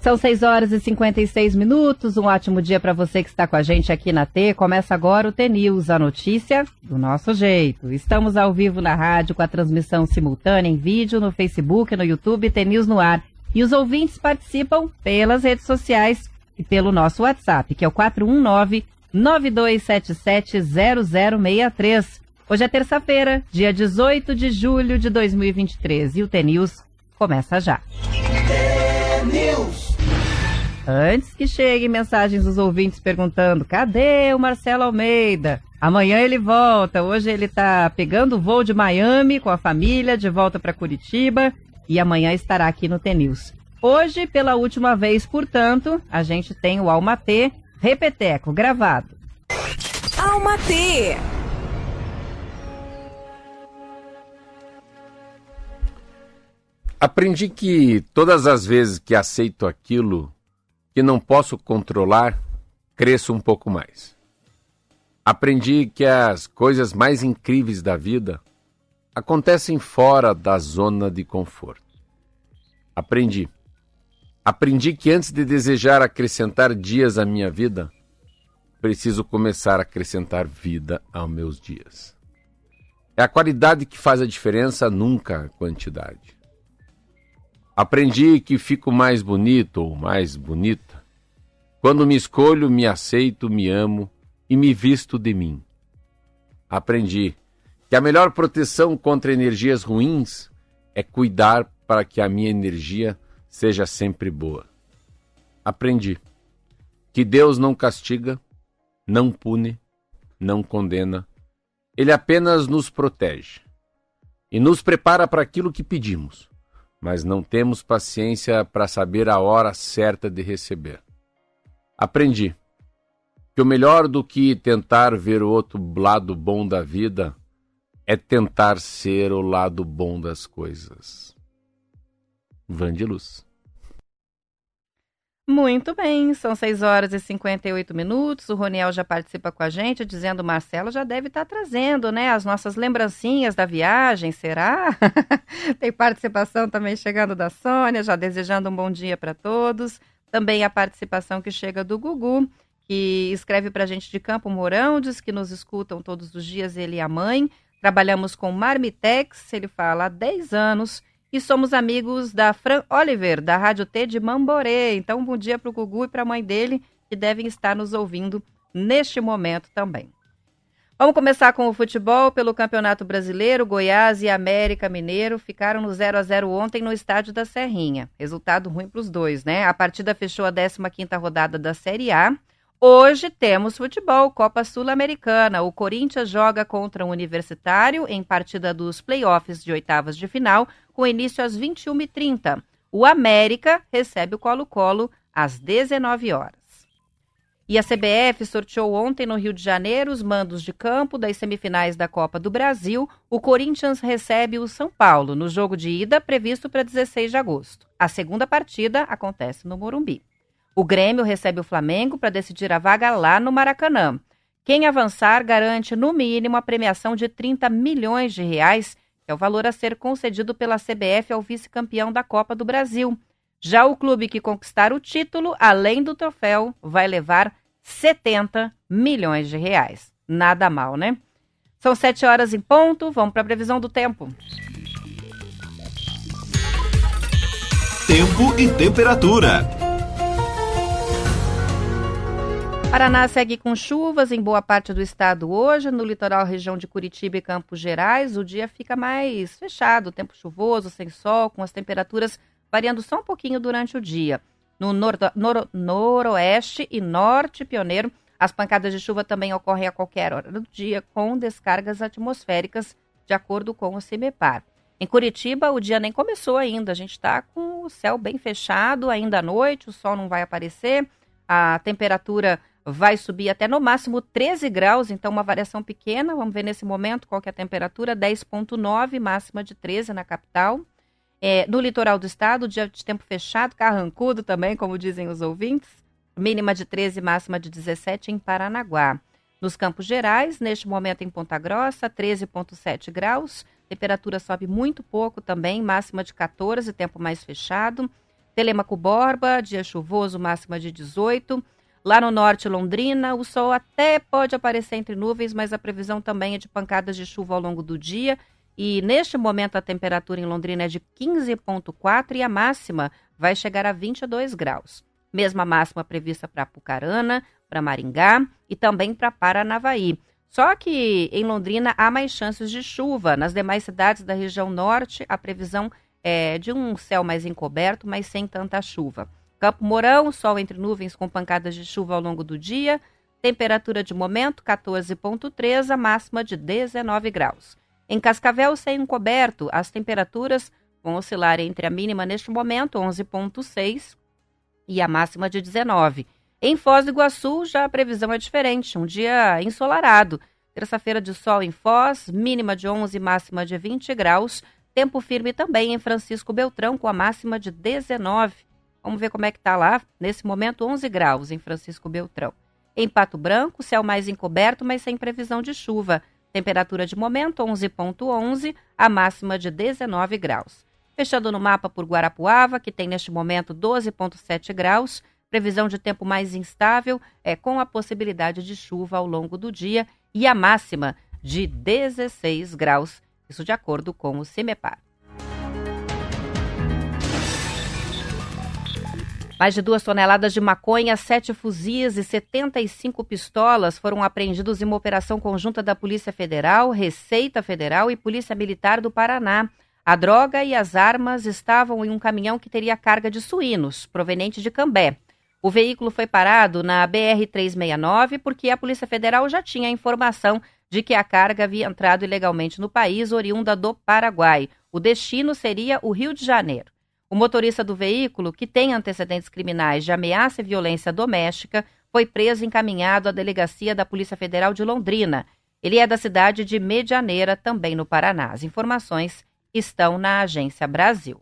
São 6 horas e 56 minutos. Um ótimo dia para você que está com a gente aqui na T. Começa agora o T-News, a notícia do nosso jeito. Estamos ao vivo na rádio com a transmissão simultânea em vídeo no Facebook, no YouTube, T-News no ar. E os ouvintes participam pelas redes sociais e pelo nosso WhatsApp, que é o 419 9277 0063. Hoje é terça-feira, dia 18 de julho de 2023 e o T-News começa já. Antes que cheguem mensagens dos ouvintes perguntando: cadê o Marcelo Almeida? Amanhã ele volta. Hoje ele está pegando o voo de Miami com a família, de volta para Curitiba. E amanhã estará aqui no TNews. Hoje, pela última vez, portanto, a gente tem o Alma T Repeteco gravado. Alma T. Aprendi que todas as vezes que aceito aquilo que não posso controlar, cresço um pouco mais. Aprendi que as coisas mais incríveis da vida acontecem fora da zona de conforto. Aprendi. Aprendi que antes de desejar acrescentar dias à minha vida, preciso começar a acrescentar vida aos meus dias. É a qualidade que faz a diferença, nunca a quantidade. Aprendi que fico mais bonito ou mais bonita quando me escolho, me aceito, me amo e me visto de mim. Aprendi que a melhor proteção contra energias ruins é cuidar para que a minha energia seja sempre boa. Aprendi que Deus não castiga, não pune, não condena, ele apenas nos protege e nos prepara para aquilo que pedimos mas não temos paciência para saber a hora certa de receber. Aprendi que o melhor do que tentar ver o outro lado bom da vida é tentar ser o lado bom das coisas. Van de Luz. Muito bem, são 6 horas e 58 minutos. O Roniel já participa com a gente, dizendo: Marcelo já deve estar tá trazendo, né, as nossas lembrancinhas da viagem, será? Tem participação também chegando da Sônia, já desejando um bom dia para todos. Também a participação que chega do Gugu, que escreve para a gente de Campo Mourão, diz que nos escutam todos os dias, ele e a mãe. Trabalhamos com Marmitex, ele fala, há 10 anos e somos amigos da Fran Oliver, da Rádio T de Mamborê. Então, um bom dia para o Gugu e para a mãe dele, que devem estar nos ouvindo neste momento também. Vamos começar com o futebol pelo Campeonato Brasileiro. Goiás e América Mineiro ficaram no 0 a 0 ontem no estádio da Serrinha. Resultado ruim para os dois, né? A partida fechou a 15ª rodada da Série A Hoje temos futebol, Copa Sul-Americana. O Corinthians joga contra o Universitário em partida dos playoffs de oitavas de final, com início às 21h30. O América recebe o Colo-Colo às 19 horas. E a CBF sorteou ontem no Rio de Janeiro os mandos de campo das semifinais da Copa do Brasil. O Corinthians recebe o São Paulo no jogo de ida previsto para 16 de agosto. A segunda partida acontece no Morumbi. O Grêmio recebe o Flamengo para decidir a vaga lá no Maracanã. Quem avançar garante, no mínimo, a premiação de 30 milhões de reais, é o valor a ser concedido pela CBF ao vice-campeão da Copa do Brasil. Já o clube que conquistar o título, além do troféu, vai levar 70 milhões de reais. Nada mal, né? São sete horas em ponto, vamos para a previsão do tempo. Tempo e temperatura. Paraná segue com chuvas em boa parte do estado hoje. No litoral, região de Curitiba e Campos Gerais, o dia fica mais fechado, tempo chuvoso, sem sol, com as temperaturas variando só um pouquinho durante o dia. No nor nor noroeste e norte pioneiro, as pancadas de chuva também ocorrem a qualquer hora do dia, com descargas atmosféricas, de acordo com o CIMEPAR. Em Curitiba, o dia nem começou ainda. A gente está com o céu bem fechado ainda à noite, o sol não vai aparecer, a temperatura vai subir até no máximo 13 graus, então uma variação pequena. Vamos ver nesse momento qual que é a temperatura, 10,9, máxima de 13 na capital. É, no litoral do estado, dia de tempo fechado, carrancudo também, como dizem os ouvintes. Mínima de 13, máxima de 17 em Paranaguá. Nos Campos Gerais, neste momento em Ponta Grossa, 13,7 graus. Temperatura sobe muito pouco também, máxima de 14, tempo mais fechado. Telemaco Borba, dia chuvoso, máxima de 18. Lá no norte, Londrina, o sol até pode aparecer entre nuvens, mas a previsão também é de pancadas de chuva ao longo do dia. E neste momento a temperatura em Londrina é de 15,4 e a máxima vai chegar a 22 graus. Mesma máxima prevista para Pucarana, para Maringá e também para Paranavaí. Só que em Londrina há mais chances de chuva. Nas demais cidades da região norte, a previsão é de um céu mais encoberto, mas sem tanta chuva. Campo Mourão, sol entre nuvens com pancadas de chuva ao longo do dia. Temperatura de momento 14,3, a máxima de 19 graus. Em Cascavel, sem encoberto, as temperaturas vão oscilar entre a mínima neste momento, 11,6, e a máxima de 19. Em Foz do Iguaçu, já a previsão é diferente, um dia ensolarado. Terça-feira de sol em Foz, mínima de 11, máxima de 20 graus. Tempo firme também em Francisco Beltrão, com a máxima de 19. Vamos ver como é que está lá. Nesse momento, 11 graus em Francisco Beltrão. Em Pato Branco, céu mais encoberto, mas sem previsão de chuva. Temperatura de momento, 11,11, a máxima de 19 graus. Fechando no mapa por Guarapuava, que tem neste momento 12,7 graus. Previsão de tempo mais instável, é com a possibilidade de chuva ao longo do dia e a máxima de 16 graus, isso de acordo com o CIMEPAR. Mais de duas toneladas de maconha, sete fuzis e 75 pistolas foram apreendidos em uma operação conjunta da Polícia Federal, Receita Federal e Polícia Militar do Paraná. A droga e as armas estavam em um caminhão que teria carga de suínos, proveniente de Cambé. O veículo foi parado na BR-369 porque a Polícia Federal já tinha a informação de que a carga havia entrado ilegalmente no país, oriunda do Paraguai. O destino seria o Rio de Janeiro. O motorista do veículo, que tem antecedentes criminais de ameaça e violência doméstica, foi preso e encaminhado à delegacia da Polícia Federal de Londrina. Ele é da cidade de Medianeira, também no Paraná. As informações estão na Agência Brasil.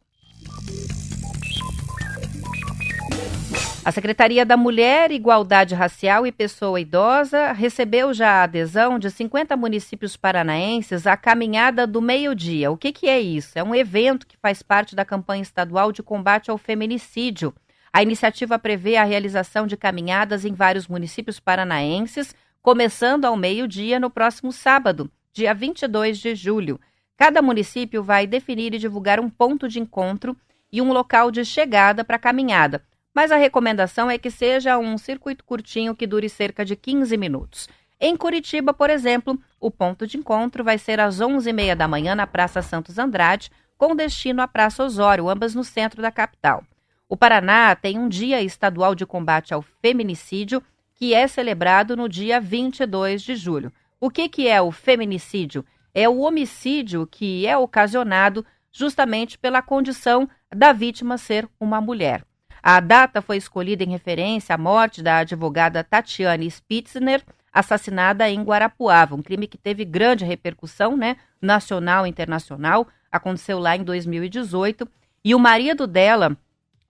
A Secretaria da Mulher, Igualdade Racial e Pessoa Idosa recebeu já a adesão de 50 municípios paranaenses à Caminhada do Meio-Dia. O que, que é isso? É um evento que faz parte da campanha estadual de combate ao feminicídio. A iniciativa prevê a realização de caminhadas em vários municípios paranaenses, começando ao meio-dia no próximo sábado, dia 22 de julho. Cada município vai definir e divulgar um ponto de encontro e um local de chegada para a caminhada mas a recomendação é que seja um circuito curtinho que dure cerca de 15 minutos. Em Curitiba, por exemplo, o ponto de encontro vai ser às 11h30 da manhã na Praça Santos Andrade, com destino à Praça Osório, ambas no centro da capital. O Paraná tem um dia estadual de combate ao feminicídio, que é celebrado no dia 22 de julho. O que, que é o feminicídio? É o homicídio que é ocasionado justamente pela condição da vítima ser uma mulher. A data foi escolhida em referência à morte da advogada Tatiane Spitzner, assassinada em Guarapuava, um crime que teve grande repercussão né, nacional e internacional. Aconteceu lá em 2018. E o marido dela,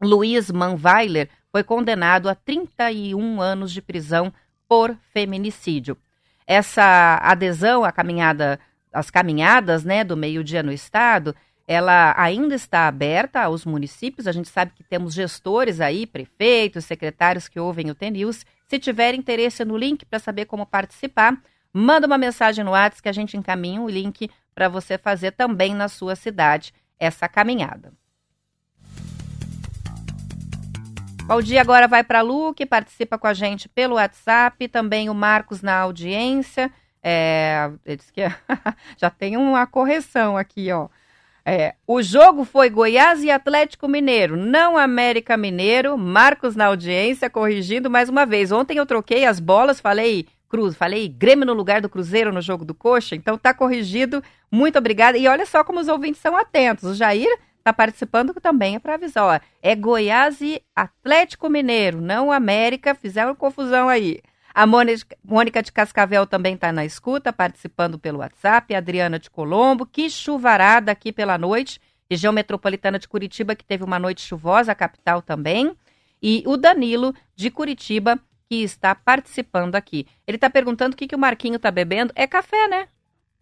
Luiz Manweiler, foi condenado a 31 anos de prisão por feminicídio. Essa adesão à caminhada, às caminhadas né, do meio-dia no Estado ela ainda está aberta aos municípios. A gente sabe que temos gestores aí, prefeitos, secretários que ouvem o TNews. Se tiver interesse no link para saber como participar, manda uma mensagem no WhatsApp que a gente encaminha o link para você fazer também na sua cidade essa caminhada. O dia agora vai para Lu, que participa com a gente pelo WhatsApp, também o Marcos na audiência. É, ele disse que já tem uma correção aqui, ó. É, o jogo foi Goiás e Atlético Mineiro, não América Mineiro. Marcos na audiência, corrigindo mais uma vez. Ontem eu troquei as bolas, falei Cruz, falei Grêmio no lugar do Cruzeiro no jogo do Coxa, então tá corrigido. Muito obrigada. E olha só como os ouvintes são atentos. O Jair tá participando também é para avisar, ó, é Goiás e Atlético Mineiro, não América. Fizeram confusão aí. A Mônica de Cascavel também está na escuta, participando pelo WhatsApp. A Adriana de Colombo, que chuvarada aqui pela noite. Região metropolitana de Curitiba, que teve uma noite chuvosa, a capital também. E o Danilo de Curitiba, que está participando aqui. Ele está perguntando o que, que o Marquinho está bebendo. É café, né?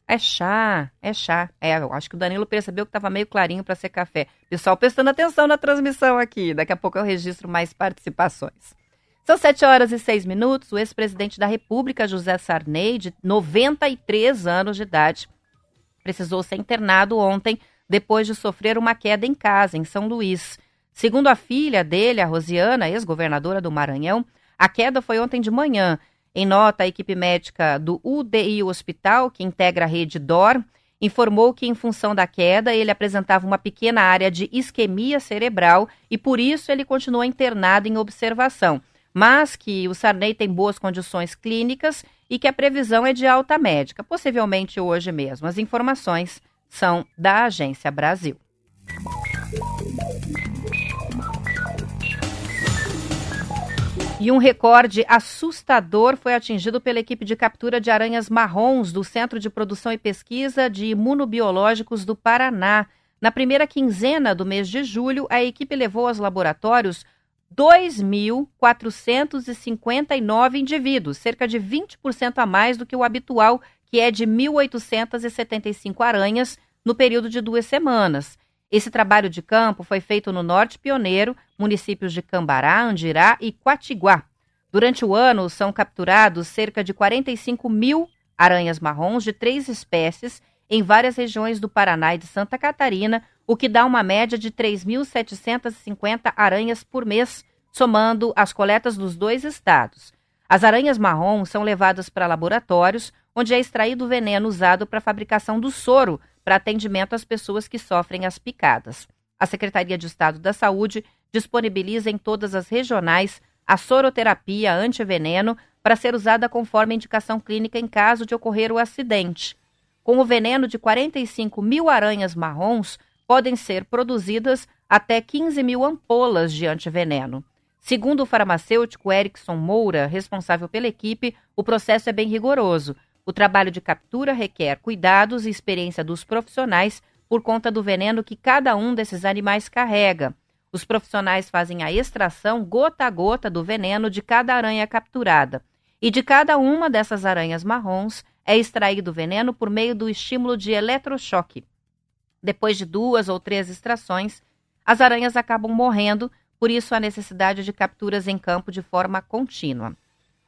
É chá, é chá. É, eu acho que o Danilo percebeu que estava meio clarinho para ser café. Pessoal prestando atenção na transmissão aqui. Daqui a pouco eu registro mais participações. São 7 horas e 6 minutos. O ex-presidente da República, José Sarney, de 93 anos de idade, precisou ser internado ontem depois de sofrer uma queda em casa, em São Luís. Segundo a filha dele, a Rosiana, ex-governadora do Maranhão, a queda foi ontem de manhã. Em nota, a equipe médica do UDI Hospital, que integra a rede DOR, informou que, em função da queda, ele apresentava uma pequena área de isquemia cerebral e, por isso, ele continua internado em observação, mas que o Sarney tem boas condições clínicas e que a previsão é de alta médica, possivelmente hoje mesmo. As informações são da Agência Brasil. E um recorde assustador foi atingido pela equipe de captura de aranhas marrons do Centro de Produção e Pesquisa de Imunobiológicos do Paraná. Na primeira quinzena do mês de julho, a equipe levou aos laboratórios 2.459 indivíduos, cerca de 20% a mais do que o habitual, que é de 1.875 aranhas no período de duas semanas. Esse trabalho de campo foi feito no Norte Pioneiro, municípios de Cambará, Andirá e Quatiguá. Durante o ano, são capturados cerca de 45 mil aranhas marrons de três espécies em várias regiões do Paraná e de Santa Catarina, o que dá uma média de 3.750 aranhas por mês, somando as coletas dos dois estados. As aranhas marrons são levadas para laboratórios, onde é extraído o veneno usado para a fabricação do soro para atendimento às pessoas que sofrem as picadas. A Secretaria de Estado da Saúde disponibiliza em todas as regionais a soroterapia antiveneno para ser usada conforme indicação clínica em caso de ocorrer o acidente. Com o veneno de 45 mil aranhas marrons, podem ser produzidas até 15 mil ampolas de antiveneno. Segundo o farmacêutico Erickson Moura, responsável pela equipe, o processo é bem rigoroso. O trabalho de captura requer cuidados e experiência dos profissionais por conta do veneno que cada um desses animais carrega. Os profissionais fazem a extração gota a gota do veneno de cada aranha capturada. E de cada uma dessas aranhas marrons é extraído o veneno por meio do estímulo de eletrochoque. Depois de duas ou três extrações, as aranhas acabam morrendo, por isso a necessidade de capturas em campo de forma contínua.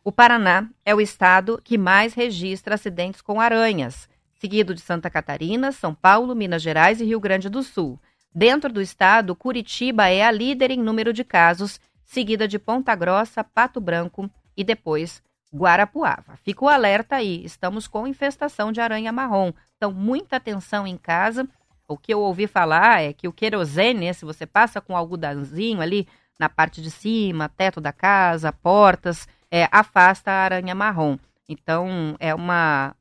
O Paraná é o estado que mais registra acidentes com aranhas, seguido de Santa Catarina, São Paulo, Minas Gerais e Rio Grande do Sul. Dentro do estado, Curitiba é a líder em número de casos, seguida de Ponta Grossa, Pato Branco e depois Guarapuava. Fica o alerta aí, estamos com infestação de aranha marrom. Então, muita atenção em casa. O que eu ouvi falar é que o querosene, se você passa com algodãozinho ali na parte de cima, teto da casa, portas, é, afasta a aranha marrom. Então, é uma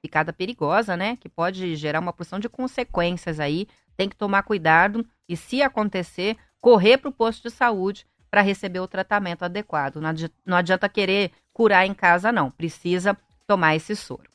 picada perigosa, né? Que pode gerar uma porção de consequências aí. Tem que tomar cuidado e, se acontecer, correr para o posto de saúde para receber o tratamento adequado. Não adianta, não adianta querer curar em casa, não. Precisa tomar esse soro.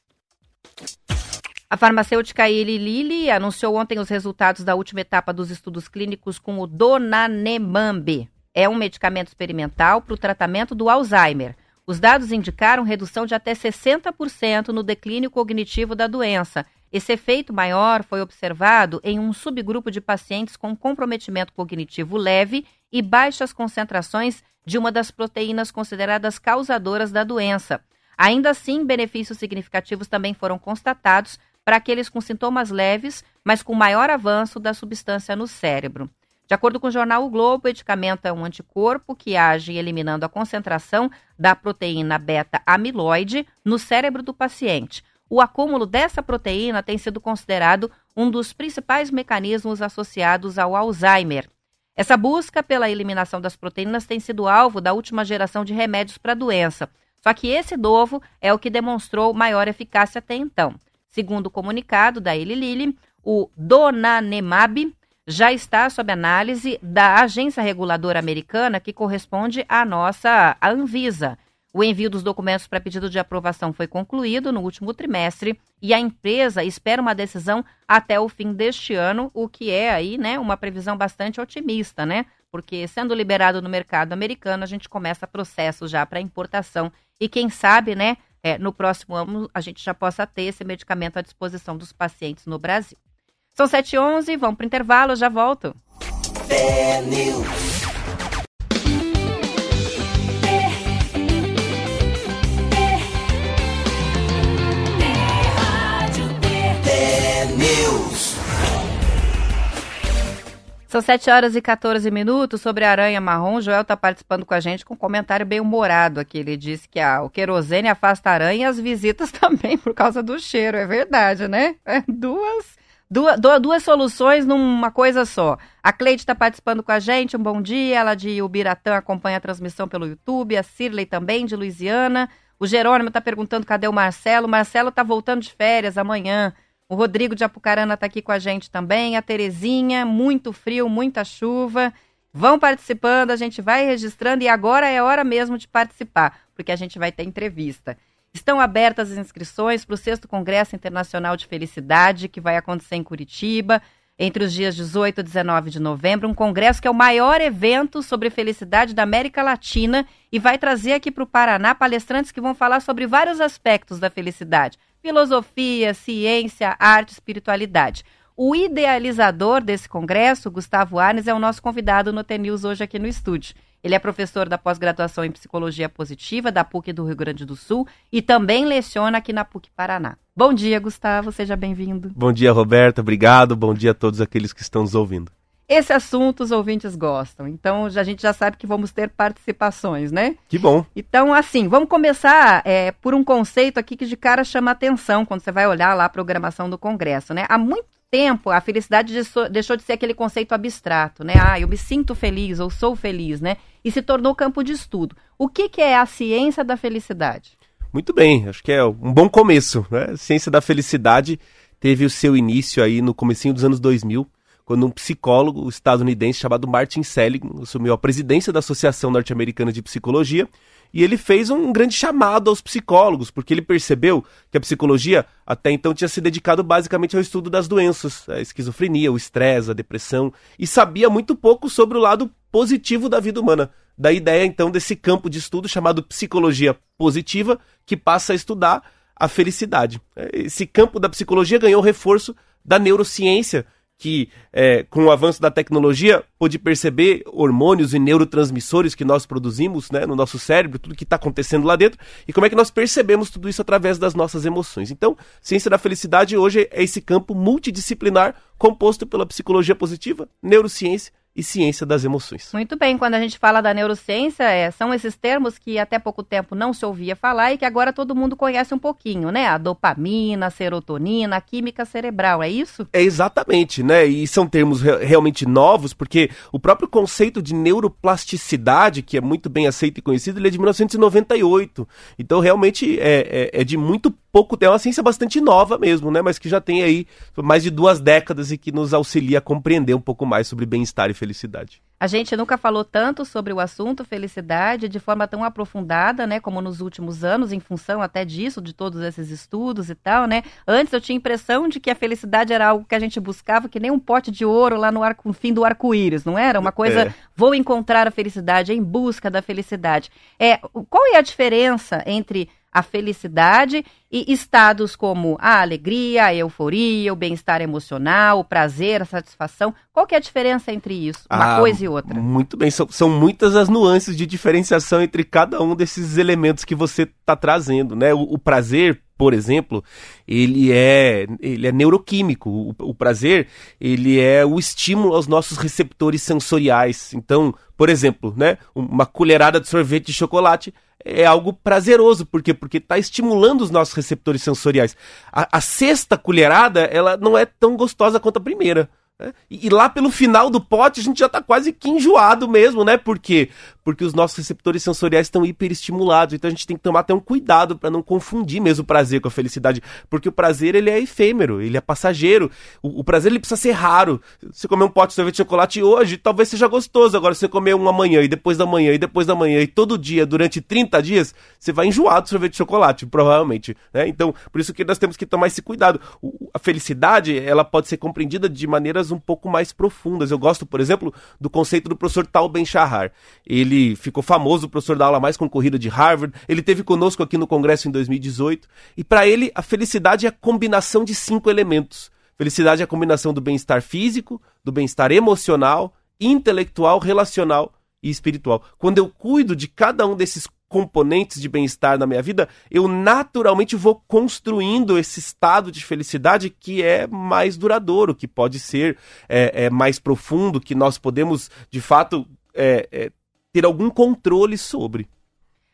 A farmacêutica Eli Lilly anunciou ontem os resultados da última etapa dos estudos clínicos com o Donanemab, é um medicamento experimental para o tratamento do Alzheimer. Os dados indicaram redução de até 60% no declínio cognitivo da doença. Esse efeito maior foi observado em um subgrupo de pacientes com comprometimento cognitivo leve e baixas concentrações de uma das proteínas consideradas causadoras da doença. Ainda assim, benefícios significativos também foram constatados para aqueles com sintomas leves, mas com maior avanço da substância no cérebro. De acordo com o jornal O Globo, o medicamento é um anticorpo que age eliminando a concentração da proteína beta-amiloide no cérebro do paciente. O acúmulo dessa proteína tem sido considerado um dos principais mecanismos associados ao Alzheimer. Essa busca pela eliminação das proteínas tem sido alvo da última geração de remédios para a doença. Só que esse novo é o que demonstrou maior eficácia até então. Segundo o comunicado da Eli Lilly, o Donanemab já está sob análise da agência reguladora americana que corresponde à nossa Anvisa. O envio dos documentos para pedido de aprovação foi concluído no último trimestre e a empresa espera uma decisão até o fim deste ano, o que é aí, né, uma previsão bastante otimista, né? Porque sendo liberado no mercado americano, a gente começa processo já para importação e quem sabe, né, é, no próximo ano a gente já possa ter esse medicamento à disposição dos pacientes no Brasil. São 7h11, vamos para o intervalo, já volto. São 7 horas e 14 minutos sobre a aranha marrom. Joel está participando com a gente com um comentário bem humorado aqui. Ele disse que ah, o querosene afasta a aranha e as visitas também por causa do cheiro. É verdade, né? É duas, duas, duas soluções numa coisa só. A Cleide está participando com a gente. Um bom dia. Ela de Ubiratã acompanha a transmissão pelo YouTube. A Cirlei também, de Louisiana. O Jerônimo está perguntando cadê o Marcelo. O Marcelo está voltando de férias amanhã. O Rodrigo de Apucarana está aqui com a gente também. A Terezinha, muito frio, muita chuva. Vão participando, a gente vai registrando e agora é hora mesmo de participar, porque a gente vai ter entrevista. Estão abertas as inscrições para o 6 Congresso Internacional de Felicidade, que vai acontecer em Curitiba, entre os dias 18 e 19 de novembro. Um congresso que é o maior evento sobre felicidade da América Latina e vai trazer aqui para o Paraná palestrantes que vão falar sobre vários aspectos da felicidade filosofia, ciência, arte, espiritualidade. O idealizador desse congresso, Gustavo Arnes, é o nosso convidado no TNews hoje aqui no estúdio. Ele é professor da pós-graduação em Psicologia Positiva da PUC do Rio Grande do Sul e também leciona aqui na PUC Paraná. Bom dia, Gustavo, seja bem-vindo. Bom dia, Roberta, obrigado. Bom dia a todos aqueles que estão nos ouvindo. Esse assunto os ouvintes gostam, então a gente já sabe que vamos ter participações, né? Que bom. Então, assim, vamos começar é, por um conceito aqui que de cara chama atenção quando você vai olhar lá a programação do Congresso, né? Há muito tempo a felicidade deixou de ser aquele conceito abstrato, né? Ah, eu me sinto feliz ou sou feliz, né? E se tornou campo de estudo. O que, que é a ciência da felicidade? Muito bem, acho que é um bom começo, né? A ciência da felicidade teve o seu início aí no comecinho dos anos 2000, quando um psicólogo estadunidense chamado Martin Seligman assumiu a presidência da Associação Norte-Americana de Psicologia e ele fez um grande chamado aos psicólogos, porque ele percebeu que a psicologia até então tinha se dedicado basicamente ao estudo das doenças, a esquizofrenia, o estresse, a depressão, e sabia muito pouco sobre o lado positivo da vida humana. Da ideia então desse campo de estudo chamado psicologia positiva, que passa a estudar a felicidade. Esse campo da psicologia ganhou reforço da neurociência, que, é, com o avanço da tecnologia, pôde perceber hormônios e neurotransmissores que nós produzimos né, no nosso cérebro, tudo que está acontecendo lá dentro, e como é que nós percebemos tudo isso através das nossas emoções. Então, ciência da felicidade hoje é esse campo multidisciplinar composto pela psicologia positiva, neurociência e ciência das emoções. Muito bem, quando a gente fala da neurociência, é, são esses termos que até pouco tempo não se ouvia falar e que agora todo mundo conhece um pouquinho, né? A dopamina, a serotonina, a química cerebral, é isso? É exatamente, né? E são termos re realmente novos, porque o próprio conceito de neuroplasticidade, que é muito bem aceito e conhecido, ele é de 1998. Então, realmente, é, é, é de muito pouco tempo, é uma ciência bastante nova mesmo, né? Mas que já tem aí mais de duas décadas e que nos auxilia a compreender um pouco mais sobre bem-estar e felicidade. A gente nunca falou tanto sobre o assunto felicidade de forma tão aprofundada, né, como nos últimos anos, em função até disso, de todos esses estudos e tal, né? Antes eu tinha a impressão de que a felicidade era algo que a gente buscava, que nem um pote de ouro lá no, arco, no fim do arco-íris, não era? Uma coisa, é. vou encontrar a felicidade, em busca da felicidade. É, qual é a diferença entre a felicidade e estados como a alegria, a euforia, o bem-estar emocional, o prazer, a satisfação. Qual que é a diferença entre isso, uma ah, coisa e outra? Muito bem, são, são, muitas as nuances de diferenciação entre cada um desses elementos que você está trazendo, né? O, o, prazer, por exemplo, ele é, ele é neuroquímico. O, o prazer, ele é o estímulo aos nossos receptores sensoriais. Então, por exemplo, né? Uma colherada de sorvete de chocolate é algo prazeroso. Por quê? Porque está estimulando os nossos receptores sensoriais. A, a sexta colherada, ela não é tão gostosa quanto a primeira. Né? E, e, lá pelo final do pote a gente já está quase que enjoado mesmo, né? Por quê? Porque os nossos receptores sensoriais estão hiperestimulados. Então a gente tem que tomar até um cuidado para não confundir mesmo o prazer com a felicidade. Porque o prazer ele é efêmero, ele é passageiro. O, o prazer ele precisa ser raro. Você comer um pote de sorvete de chocolate hoje, talvez seja gostoso. Agora, você comer um amanhã e depois da manhã e depois da manhã e todo dia durante 30 dias, você vai enjoar do sorvete de chocolate, provavelmente. Né? Então, por isso que nós temos que tomar esse cuidado. O, a felicidade, ela pode ser compreendida de maneiras um pouco mais profundas. Eu gosto, por exemplo, do conceito do professor Tal Ben Shahar. Ele ele ficou famoso, professor da aula mais concorrida de Harvard. Ele teve conosco aqui no Congresso em 2018. E para ele, a felicidade é a combinação de cinco elementos. Felicidade é a combinação do bem-estar físico, do bem-estar emocional, intelectual, relacional e espiritual. Quando eu cuido de cada um desses componentes de bem-estar na minha vida, eu naturalmente vou construindo esse estado de felicidade que é mais duradouro, que pode ser é, é mais profundo, que nós podemos, de fato, é, é ter algum controle sobre.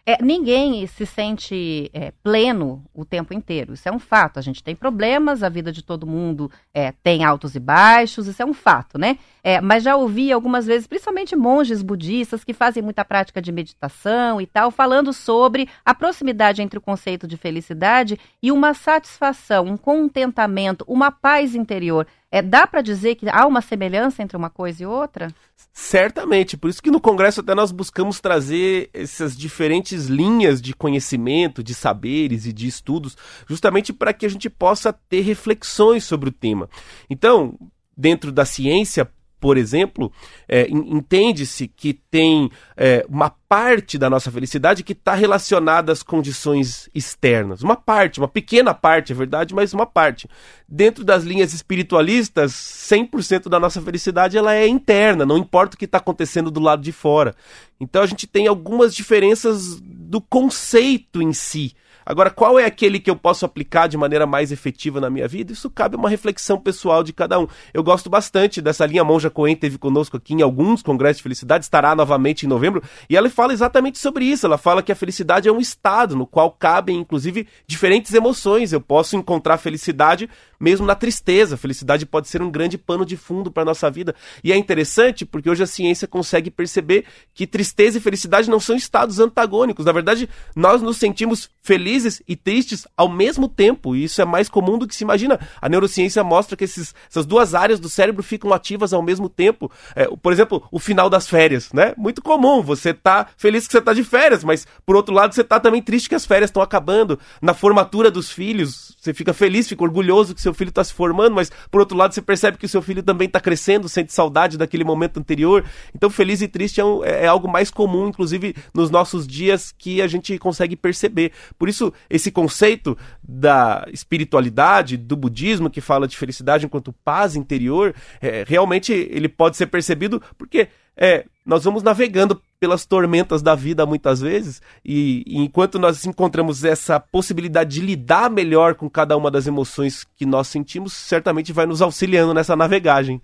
É, ninguém se sente é, pleno o tempo inteiro. Isso é um fato. A gente tem problemas, a vida de todo mundo é, tem altos e baixos, isso é um fato, né? É, mas já ouvi algumas vezes, principalmente monges budistas que fazem muita prática de meditação e tal, falando sobre a proximidade entre o conceito de felicidade e uma satisfação, um contentamento, uma paz interior. É, dá para dizer que há uma semelhança entre uma coisa e outra? Certamente, por isso que no Congresso até nós buscamos trazer essas diferentes linhas de conhecimento, de saberes e de estudos, justamente para que a gente possa ter reflexões sobre o tema. Então, dentro da ciência, por exemplo, é, entende-se que tem é, uma parte da nossa felicidade que está relacionada às condições externas. Uma parte, uma pequena parte, é verdade, mas uma parte. Dentro das linhas espiritualistas, 100% da nossa felicidade ela é interna, não importa o que está acontecendo do lado de fora. Então a gente tem algumas diferenças do conceito em si. Agora, qual é aquele que eu posso aplicar de maneira mais efetiva na minha vida? Isso cabe a uma reflexão pessoal de cada um. Eu gosto bastante dessa linha Monja Coen, teve conosco aqui em alguns congressos de felicidade, estará novamente em novembro, e ela fala exatamente sobre isso. Ela fala que a felicidade é um estado no qual cabem, inclusive, diferentes emoções. Eu posso encontrar felicidade mesmo na tristeza. A felicidade pode ser um grande pano de fundo para a nossa vida. E é interessante porque hoje a ciência consegue perceber que tristeza e felicidade não são estados antagônicos. Na verdade, nós nos sentimos felizes e tristes ao mesmo tempo. E isso é mais comum do que se imagina. A neurociência mostra que esses, essas duas áreas do cérebro ficam ativas ao mesmo tempo. É, por exemplo, o final das férias, né? Muito comum. Você tá feliz que você tá de férias, mas por outro lado, você tá também triste que as férias estão acabando. Na formatura dos filhos, você fica feliz, fica orgulhoso que seu filho está se formando, mas por outro lado você percebe que o seu filho também está crescendo, sente saudade daquele momento anterior. Então, feliz e triste é, um, é, é, algo mais comum, inclusive nos nossos dias, que a gente consegue perceber. Por isso, esse conceito da espiritualidade, do budismo, que fala de felicidade enquanto paz interior, é, realmente ele pode ser percebido porque é, nós vamos navegando pelas tormentas da vida muitas vezes, e, e, enquanto nós encontramos essa possibilidade de lidar melhor com cada uma das emoções que nós sentimos, certamente vai nos auxiliando nessa navegagem.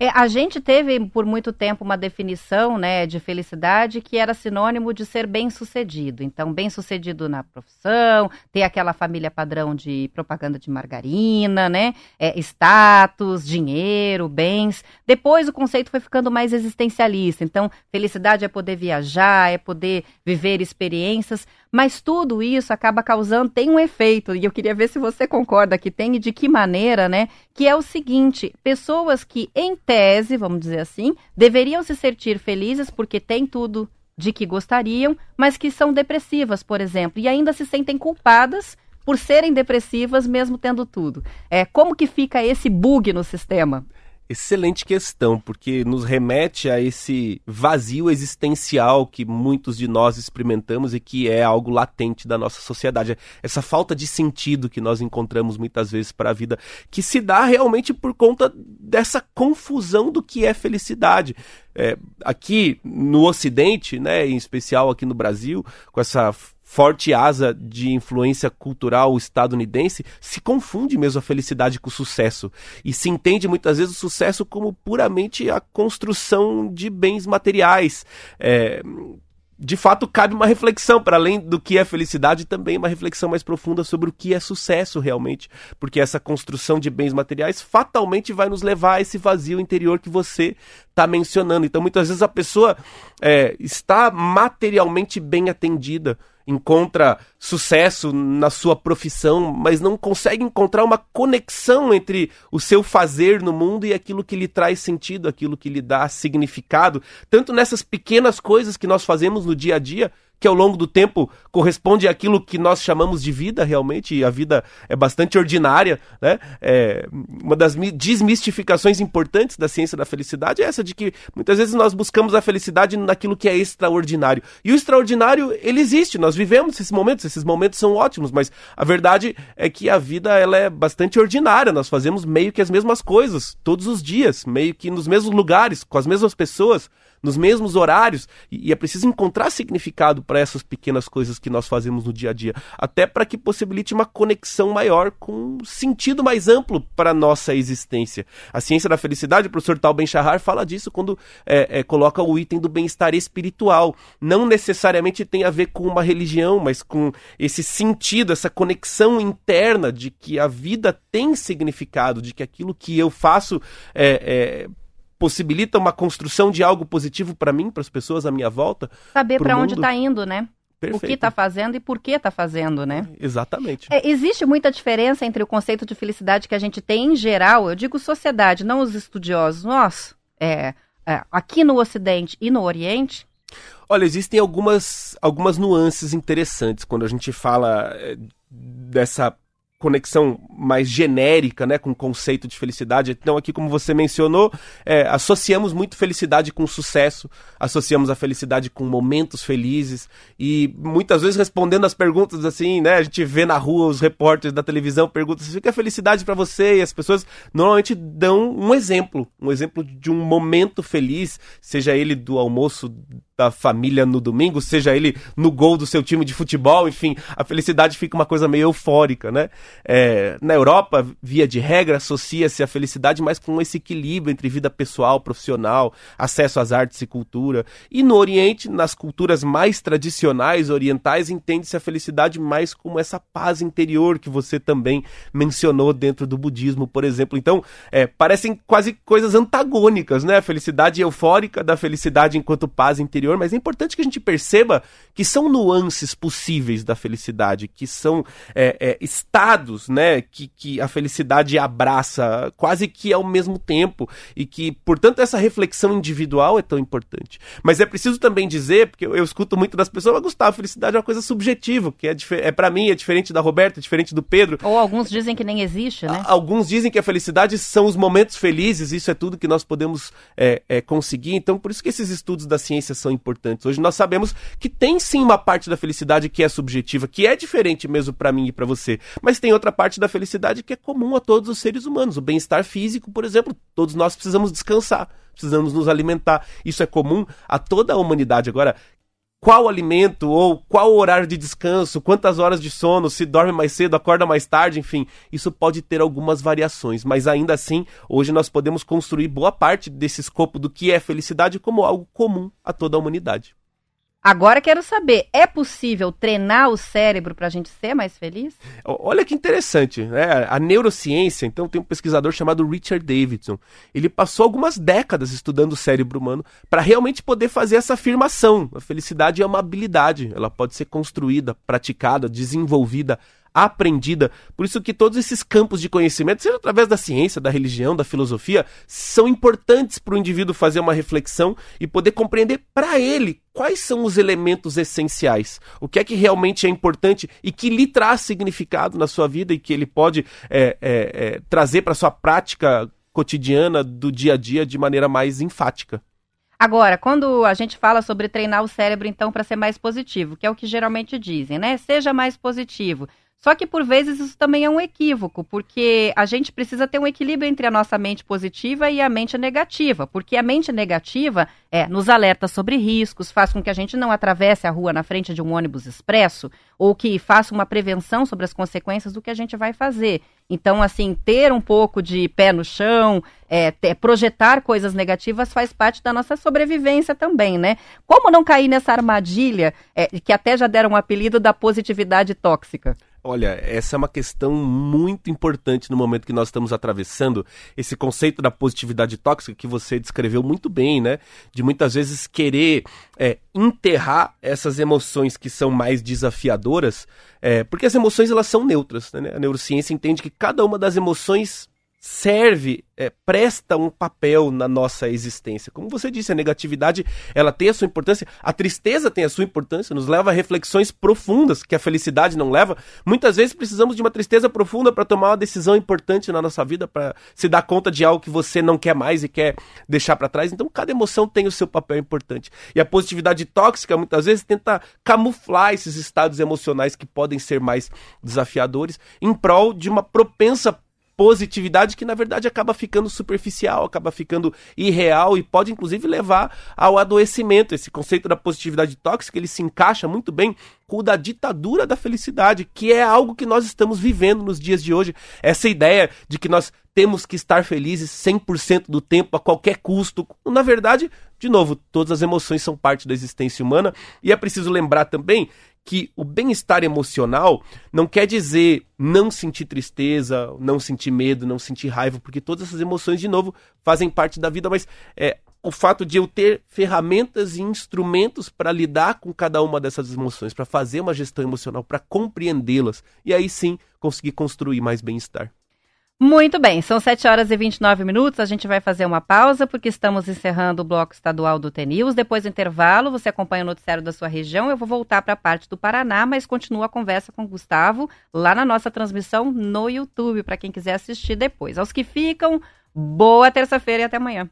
É, a gente teve por muito tempo uma definição né, de felicidade que era sinônimo de ser bem-sucedido. Então, bem-sucedido na profissão, ter aquela família padrão de propaganda de margarina, né? É, status, dinheiro, bens. Depois o conceito foi ficando mais existencialista. Então, felicidade é poder viajar, é poder viver experiências. Mas tudo isso acaba causando, tem um efeito, e eu queria ver se você concorda que tem e de que maneira, né? Que é o seguinte: pessoas que, em tese, vamos dizer assim, deveriam se sentir felizes porque têm tudo de que gostariam, mas que são depressivas, por exemplo, e ainda se sentem culpadas por serem depressivas mesmo tendo tudo. É, como que fica esse bug no sistema? Excelente questão, porque nos remete a esse vazio existencial que muitos de nós experimentamos e que é algo latente da nossa sociedade. Essa falta de sentido que nós encontramos muitas vezes para a vida, que se dá realmente por conta dessa confusão do que é felicidade. É, aqui no Ocidente, né, em especial aqui no Brasil, com essa forte asa de influência cultural estadunidense, se confunde mesmo a felicidade com o sucesso. E se entende muitas vezes o sucesso como puramente a construção de bens materiais. É, de fato, cabe uma reflexão, para além do que é felicidade, também uma reflexão mais profunda sobre o que é sucesso realmente. Porque essa construção de bens materiais fatalmente vai nos levar a esse vazio interior que você está mencionando. Então, muitas vezes a pessoa é, está materialmente bem atendida encontra sucesso na sua profissão, mas não consegue encontrar uma conexão entre o seu fazer no mundo e aquilo que lhe traz sentido, aquilo que lhe dá significado, tanto nessas pequenas coisas que nós fazemos no dia a dia, que ao longo do tempo corresponde àquilo que nós chamamos de vida realmente, e a vida é bastante ordinária, né? É, uma das desmistificações importantes da ciência da felicidade é essa de que muitas vezes nós buscamos a felicidade naquilo que é extraordinário. E o extraordinário, ele existe, nós vivemos esses momentos, esses momentos são ótimos, mas a verdade é que a vida ela é bastante ordinária, nós fazemos meio que as mesmas coisas todos os dias, meio que nos mesmos lugares, com as mesmas pessoas, nos mesmos horários, e, e é preciso encontrar significado para essas pequenas coisas que nós fazemos no dia a dia, até para que possibilite uma conexão maior com um sentido mais amplo para a nossa existência. A ciência da felicidade, o professor Tal Ben-Shahar fala disso quando é, é, coloca o item do bem-estar espiritual. Não necessariamente tem a ver com uma religião, mas com esse sentido, essa conexão interna de que a vida tem significado, de que aquilo que eu faço é, é possibilita uma construção de algo positivo para mim, para as pessoas à minha volta. Saber para onde está indo, né? Perfeito. O que está fazendo e por que está fazendo, né? Exatamente. É, existe muita diferença entre o conceito de felicidade que a gente tem em geral, eu digo sociedade, não os estudiosos, nós, é, é, aqui no Ocidente e no Oriente? Olha, existem algumas, algumas nuances interessantes quando a gente fala é, dessa conexão mais genérica, né, com o conceito de felicidade. Então, aqui, como você mencionou, é, associamos muito felicidade com sucesso, associamos a felicidade com momentos felizes e muitas vezes respondendo as perguntas assim, né, a gente vê na rua os repórteres da televisão perguntam assim, o que é felicidade para você? E as pessoas normalmente dão um exemplo, um exemplo de um momento feliz, seja ele do almoço da família no domingo, seja ele no gol do seu time de futebol, enfim, a felicidade fica uma coisa meio eufórica, né? É, na Europa, via de regra, associa-se a felicidade mais com esse equilíbrio entre vida pessoal, profissional, acesso às artes e cultura. E no Oriente, nas culturas mais tradicionais orientais, entende-se a felicidade mais como essa paz interior que você também mencionou dentro do budismo, por exemplo. Então, é, parecem quase coisas antagônicas, né? A felicidade eufórica da felicidade enquanto paz interior mas é importante que a gente perceba que são nuances possíveis da felicidade, que são é, é, estados né, que, que a felicidade abraça quase que ao mesmo tempo e que, portanto, essa reflexão individual é tão importante. Mas é preciso também dizer, porque eu, eu escuto muito das pessoas, mas Gustavo, felicidade é uma coisa subjetiva, que é, é para mim, é diferente da Roberta, é diferente do Pedro. Ou alguns dizem que nem existe, né? Alguns dizem que a felicidade são os momentos felizes, isso é tudo que nós podemos é, é, conseguir. Então, por isso que esses estudos da ciência são importantes. Hoje nós sabemos que tem sim uma parte da felicidade que é subjetiva, que é diferente mesmo para mim e para você, mas tem outra parte da felicidade que é comum a todos os seres humanos. O bem-estar físico, por exemplo, todos nós precisamos descansar, precisamos nos alimentar. Isso é comum a toda a humanidade. Agora, qual alimento ou qual horário de descanso, quantas horas de sono, se dorme mais cedo, acorda mais tarde, enfim, isso pode ter algumas variações, mas ainda assim, hoje nós podemos construir boa parte desse escopo do que é felicidade como algo comum a toda a humanidade. Agora quero saber, é possível treinar o cérebro para a gente ser mais feliz? Olha que interessante, né? A neurociência, então tem um pesquisador chamado Richard Davidson. Ele passou algumas décadas estudando o cérebro humano para realmente poder fazer essa afirmação. A felicidade é uma habilidade, ela pode ser construída, praticada, desenvolvida aprendida. Por isso que todos esses campos de conhecimento, seja através da ciência, da religião, da filosofia, são importantes para o indivíduo fazer uma reflexão e poder compreender para ele quais são os elementos essenciais, o que é que realmente é importante e que lhe traz significado na sua vida e que ele pode é, é, é, trazer para sua prática cotidiana do dia a dia de maneira mais enfática. Agora, quando a gente fala sobre treinar o cérebro, então, para ser mais positivo, que é o que geralmente dizem, né? Seja mais positivo. Só que por vezes isso também é um equívoco, porque a gente precisa ter um equilíbrio entre a nossa mente positiva e a mente negativa, porque a mente negativa é, nos alerta sobre riscos, faz com que a gente não atravesse a rua na frente de um ônibus expresso, ou que faça uma prevenção sobre as consequências do que a gente vai fazer. Então, assim, ter um pouco de pé no chão, é, ter, projetar coisas negativas faz parte da nossa sobrevivência também, né? Como não cair nessa armadilha, é, que até já deram um apelido da positividade tóxica? Olha, essa é uma questão muito importante no momento que nós estamos atravessando. Esse conceito da positividade tóxica que você descreveu muito bem, né? De muitas vezes querer é, enterrar essas emoções que são mais desafiadoras, é, porque as emoções elas são neutras. Né? A neurociência entende que cada uma das emoções serve, é, presta um papel na nossa existência. Como você disse, a negatividade ela tem a sua importância, a tristeza tem a sua importância, nos leva a reflexões profundas que a felicidade não leva. Muitas vezes precisamos de uma tristeza profunda para tomar uma decisão importante na nossa vida, para se dar conta de algo que você não quer mais e quer deixar para trás. Então, cada emoção tem o seu papel importante. E a positividade tóxica muitas vezes tenta camuflar esses estados emocionais que podem ser mais desafiadores em prol de uma propensa positividade que na verdade acaba ficando superficial, acaba ficando irreal e pode inclusive levar ao adoecimento. Esse conceito da positividade tóxica, ele se encaixa muito bem com o da ditadura da felicidade, que é algo que nós estamos vivendo nos dias de hoje. Essa ideia de que nós temos que estar felizes 100% do tempo a qualquer custo. Na verdade, de novo, todas as emoções são parte da existência humana e é preciso lembrar também que o bem-estar emocional não quer dizer não sentir tristeza, não sentir medo, não sentir raiva, porque todas essas emoções, de novo, fazem parte da vida, mas é, o fato de eu ter ferramentas e instrumentos para lidar com cada uma dessas emoções, para fazer uma gestão emocional, para compreendê-las, e aí sim conseguir construir mais bem-estar. Muito bem, são 7 horas e 29 minutos. A gente vai fazer uma pausa porque estamos encerrando o bloco estadual do TNews. Depois do intervalo, você acompanha o noticiário da sua região. Eu vou voltar para a parte do Paraná, mas continua a conversa com o Gustavo lá na nossa transmissão no YouTube, para quem quiser assistir depois. Aos que ficam, boa terça-feira e até amanhã.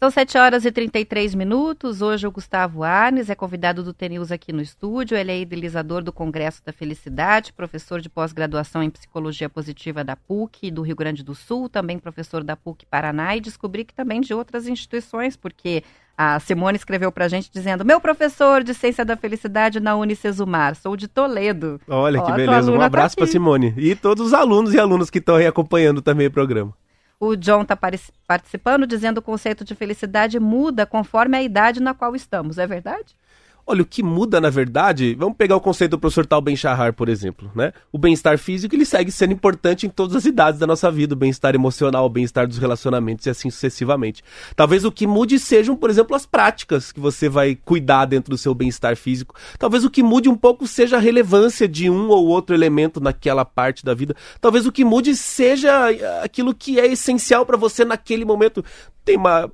São 7 horas e 33 minutos. Hoje o Gustavo Arnes é convidado do TNews aqui no estúdio. Ele é idealizador do Congresso da Felicidade, professor de pós-graduação em Psicologia Positiva da PUC do Rio Grande do Sul, também professor da PUC Paraná e descobri que também de outras instituições, porque a Simone escreveu para a gente dizendo: Meu professor de Ciência da Felicidade na Unicesumar, sou de Toledo. Olha que beleza, um tá abraço tá para Simone. E todos os alunos e alunas que estão aí acompanhando também o programa. O John está participando, dizendo que o conceito de felicidade muda conforme a idade na qual estamos. É verdade? Olha, o que muda, na verdade, vamos pegar o conceito do professor Tal Ben-Shahar, por exemplo, né? O bem-estar físico, ele segue sendo importante em todas as idades da nossa vida, o bem-estar emocional, o bem-estar dos relacionamentos e assim sucessivamente. Talvez o que mude sejam, por exemplo, as práticas que você vai cuidar dentro do seu bem-estar físico. Talvez o que mude um pouco seja a relevância de um ou outro elemento naquela parte da vida. Talvez o que mude seja aquilo que é essencial para você naquele momento. Tem uma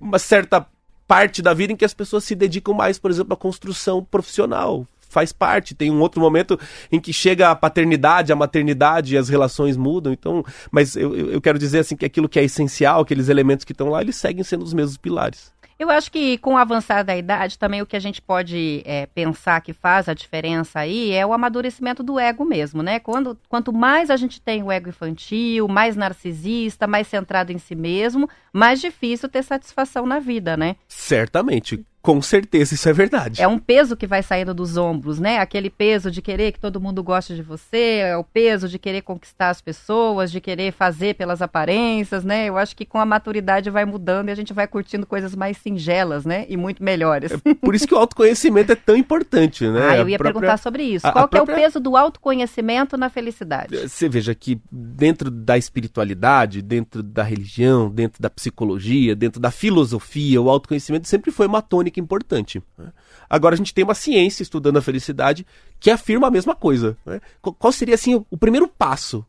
uma certa parte da vida em que as pessoas se dedicam mais, por exemplo, à construção profissional. Faz parte. Tem um outro momento em que chega a paternidade, a maternidade e as relações mudam. Então, mas eu, eu quero dizer assim que aquilo que é essencial, aqueles elementos que estão lá, eles seguem sendo os mesmos pilares. Eu acho que com o avançar da idade, também o que a gente pode é, pensar que faz a diferença aí é o amadurecimento do ego mesmo, né? Quando, quanto mais a gente tem o ego infantil, mais narcisista, mais centrado em si mesmo, mais difícil ter satisfação na vida, né? Certamente. Com certeza, isso é verdade. É um peso que vai saindo dos ombros, né? Aquele peso de querer que todo mundo goste de você, é o peso de querer conquistar as pessoas, de querer fazer pelas aparências, né? Eu acho que com a maturidade vai mudando e a gente vai curtindo coisas mais singelas, né? E muito melhores. É por isso que o autoconhecimento é tão importante, né? Ah, eu ia própria... perguntar sobre isso. A, Qual a própria... é o peso do autoconhecimento na felicidade? Você veja que dentro da espiritualidade, dentro da religião, dentro da psicologia, dentro da filosofia, o autoconhecimento sempre foi uma tônica importante. Né? Agora a gente tem uma ciência estudando a felicidade que afirma a mesma coisa. Né? Qual seria assim o primeiro passo?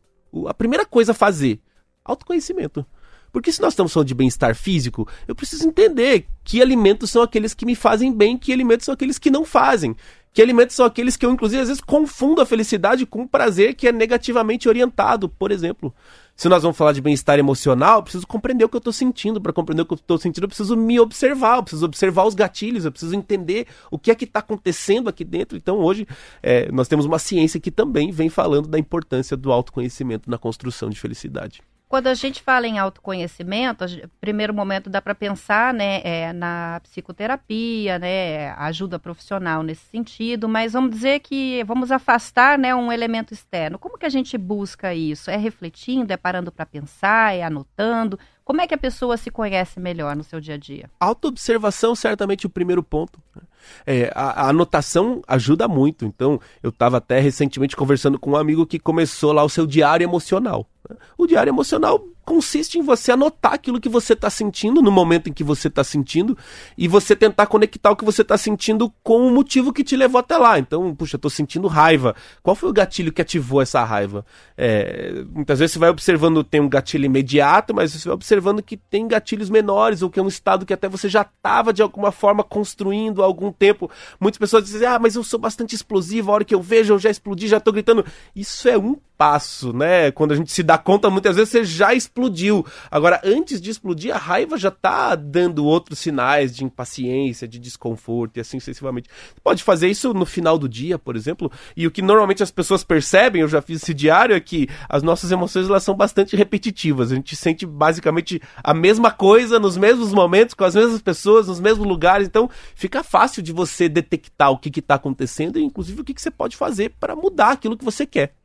A primeira coisa a fazer? Autoconhecimento. Porque se nós estamos falando de bem-estar físico, eu preciso entender que alimentos são aqueles que me fazem bem, que alimentos são aqueles que não fazem. Que alimentos são aqueles que eu, inclusive, às vezes confundo a felicidade com o prazer que é negativamente orientado, por exemplo se nós vamos falar de bem-estar emocional, eu preciso compreender o que eu estou sentindo. Para compreender o que eu estou sentindo, eu preciso me observar, eu preciso observar os gatilhos, eu preciso entender o que é que está acontecendo aqui dentro. Então, hoje, é, nós temos uma ciência que também vem falando da importância do autoconhecimento na construção de felicidade. Quando a gente fala em autoconhecimento, primeiro momento dá para pensar né, é, na psicoterapia, né, ajuda profissional nesse sentido, mas vamos dizer que vamos afastar né, um elemento externo. Como que a gente busca isso? É refletindo, é parando para pensar, é anotando? Como é que a pessoa se conhece melhor no seu dia a dia? Autoobservação, certamente, o primeiro ponto. Né? É, a, a, anotação ajuda muito. Então, eu estava até recentemente conversando com um amigo que começou lá o seu diário emocional. O diário emocional consiste em você anotar aquilo que você está sentindo no momento em que você está sentindo e você tentar conectar o que você está sentindo com o motivo que te levou até lá. Então, puxa, estou sentindo raiva. Qual foi o gatilho que ativou essa raiva? É, muitas vezes você vai observando tem um gatilho imediato, mas você vai observando que tem gatilhos menores ou que é um estado que até você já estava de alguma forma construindo há algum tempo. Muitas pessoas dizem, ah, mas eu sou bastante explosivo, a hora que eu vejo eu já explodi, já estou gritando. Isso é um passo, né? Quando a gente se dá conta, muitas vezes você já explodiu. Agora, antes de explodir, a raiva já tá dando outros sinais de impaciência, de desconforto e assim sucessivamente. Você pode fazer isso no final do dia, por exemplo, e o que normalmente as pessoas percebem, eu já fiz esse diário, é que as nossas emoções elas são bastante repetitivas. A gente sente basicamente a mesma coisa nos mesmos momentos, com as mesmas pessoas, nos mesmos lugares. Então, fica fácil de você detectar o que está acontecendo e, inclusive, o que, que você pode fazer para mudar aquilo que você quer.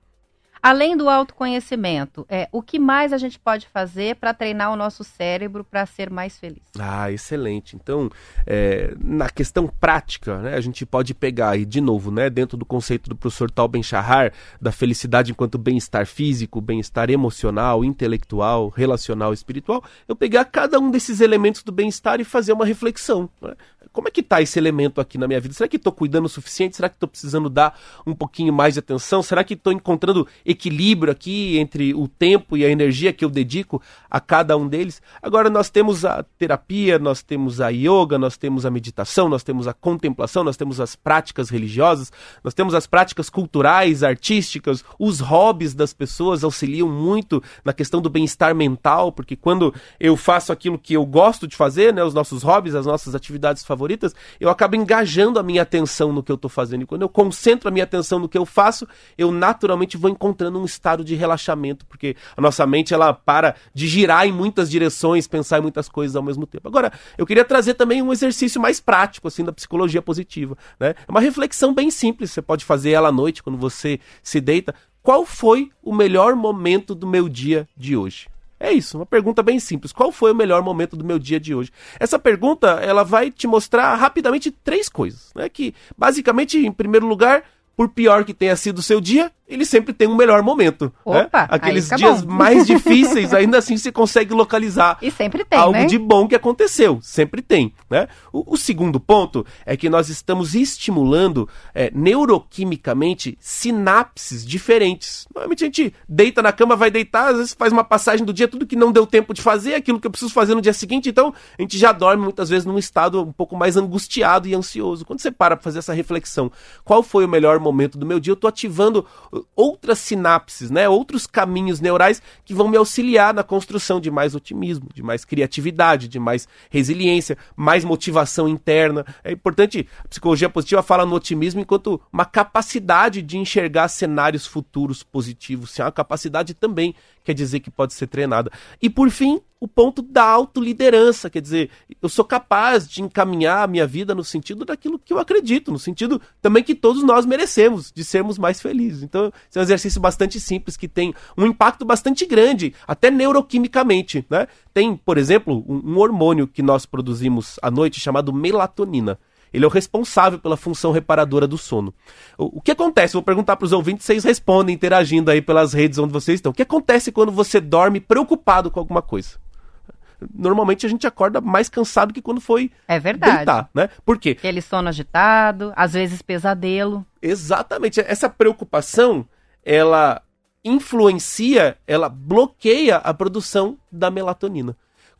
Além do autoconhecimento, é, o que mais a gente pode fazer para treinar o nosso cérebro para ser mais feliz? Ah, excelente. Então, é, na questão prática, né, a gente pode pegar de novo, né, dentro do conceito do professor Tal Ben-Shahar, da felicidade enquanto bem-estar físico, bem-estar emocional, intelectual, relacional espiritual, eu pegar cada um desses elementos do bem-estar e fazer uma reflexão. Né? Como é que está esse elemento aqui na minha vida? Será que estou cuidando o suficiente? Será que estou precisando dar um pouquinho mais de atenção? Será que estou encontrando equilíbrio aqui entre o tempo e a energia que eu dedico a cada um deles? Agora nós temos a terapia, nós temos a yoga, nós temos a meditação, nós temos a contemplação, nós temos as práticas religiosas, nós temos as práticas culturais, artísticas, os hobbies das pessoas auxiliam muito na questão do bem-estar mental, porque quando eu faço aquilo que eu gosto de fazer, né, os nossos hobbies, as nossas atividades favoritas, favoritas, eu acabo engajando a minha atenção no que eu estou fazendo. E quando eu concentro a minha atenção no que eu faço, eu naturalmente vou encontrando um estado de relaxamento, porque a nossa mente ela para de girar em muitas direções, pensar em muitas coisas ao mesmo tempo. Agora, eu queria trazer também um exercício mais prático assim da psicologia positiva, né? É uma reflexão bem simples, você pode fazer ela à noite quando você se deita. Qual foi o melhor momento do meu dia de hoje? É isso, uma pergunta bem simples. Qual foi o melhor momento do meu dia de hoje? Essa pergunta, ela vai te mostrar rapidamente três coisas, né? Que basicamente, em primeiro lugar, por pior que tenha sido o seu dia, ele sempre tem um melhor momento. Né? Opa, né? Aqueles dias bom. mais difíceis, ainda assim você consegue localizar e sempre tem, algo né? de bom que aconteceu. Sempre tem. Né? O, o segundo ponto é que nós estamos estimulando é, neuroquimicamente sinapses diferentes. Normalmente a gente deita na cama, vai deitar, às vezes faz uma passagem do dia, tudo que não deu tempo de fazer, aquilo que eu preciso fazer no dia seguinte, então a gente já dorme muitas vezes num estado um pouco mais angustiado e ansioso. Quando você para para fazer essa reflexão, qual foi o melhor momento do meu dia? Eu estou ativando outras sinapses, né, outros caminhos neurais que vão me auxiliar na construção de mais otimismo, de mais criatividade, de mais resiliência, mais motivação interna. É importante, a psicologia positiva fala no otimismo enquanto uma capacidade de enxergar cenários futuros positivos, é uma capacidade também quer dizer que pode ser treinada. E por fim, o ponto da autoliderança, quer dizer, eu sou capaz de encaminhar a minha vida no sentido daquilo que eu acredito, no sentido também que todos nós merecemos, de sermos mais felizes. Então, esse é um exercício bastante simples que tem um impacto bastante grande, até neuroquimicamente, né? Tem, por exemplo, um, um hormônio que nós produzimos à noite chamado melatonina. Ele é o responsável pela função reparadora do sono. O, o que acontece? Vou perguntar para os ouvintes, vocês respondem interagindo aí pelas redes onde vocês estão. O que acontece quando você dorme preocupado com alguma coisa? Normalmente a gente acorda mais cansado que quando foi é verdade. deitar, né? Por quê? Aquele sono agitado, às vezes pesadelo. Exatamente. Essa preocupação, ela influencia, ela bloqueia a produção da melatonina.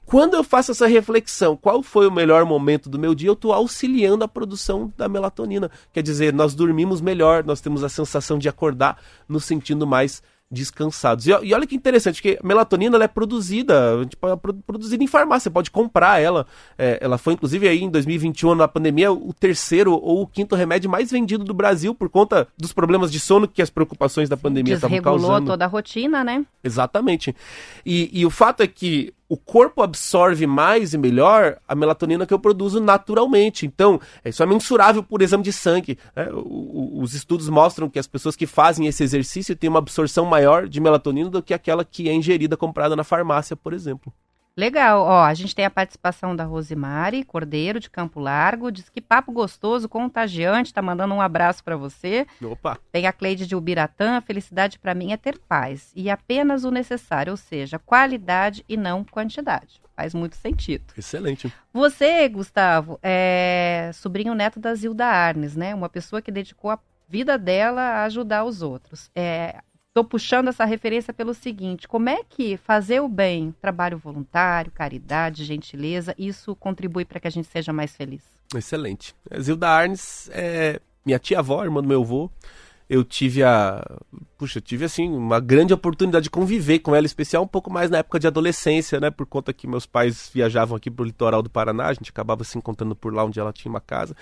Quando eu faço essa reflexão, qual foi o melhor momento do meu dia, eu estou auxiliando a produção da melatonina. Quer dizer, nós dormimos melhor, nós temos a sensação de acordar nos sentindo mais descansados. E, e olha que interessante, que a melatonina ela é produzida, tipo, é produzida em farmácia, você pode comprar ela. É, ela foi, inclusive, aí em 2021, na pandemia, o terceiro ou o quinto remédio mais vendido do Brasil por conta dos problemas de sono que as preocupações da pandemia estavam causando. Desregulou toda a rotina, né? Exatamente. E, e o fato é que o corpo absorve mais e melhor a melatonina que eu produzo naturalmente. Então, isso é mensurável por exame de sangue. Né? O, o, os estudos mostram que as pessoas que fazem esse exercício têm uma absorção maior de melatonina do que aquela que é ingerida comprada na farmácia, por exemplo. Legal, ó, a gente tem a participação da Rosimari Cordeiro de Campo Largo, diz que papo gostoso, contagiante, tá mandando um abraço para você. Opa. Tem a Cleide de Ubiratã, felicidade para mim é ter paz e apenas o necessário, ou seja, qualidade e não quantidade. Faz muito sentido. Excelente. Você, Gustavo, é sobrinho neto da Zilda Arnes, né? Uma pessoa que dedicou a vida dela a ajudar os outros. É, Estou puxando essa referência pelo seguinte: como é que fazer o bem, trabalho voluntário, caridade, gentileza, isso contribui para que a gente seja mais feliz? Excelente. Zilda Arnes é minha tia-avó, irmã do meu avô eu tive a. Puxa, eu tive assim, uma grande oportunidade de conviver com ela, especial um pouco mais na época de adolescência, né? Por conta que meus pais viajavam aqui pro litoral do Paraná, a gente acabava se encontrando por lá onde ela tinha uma casa.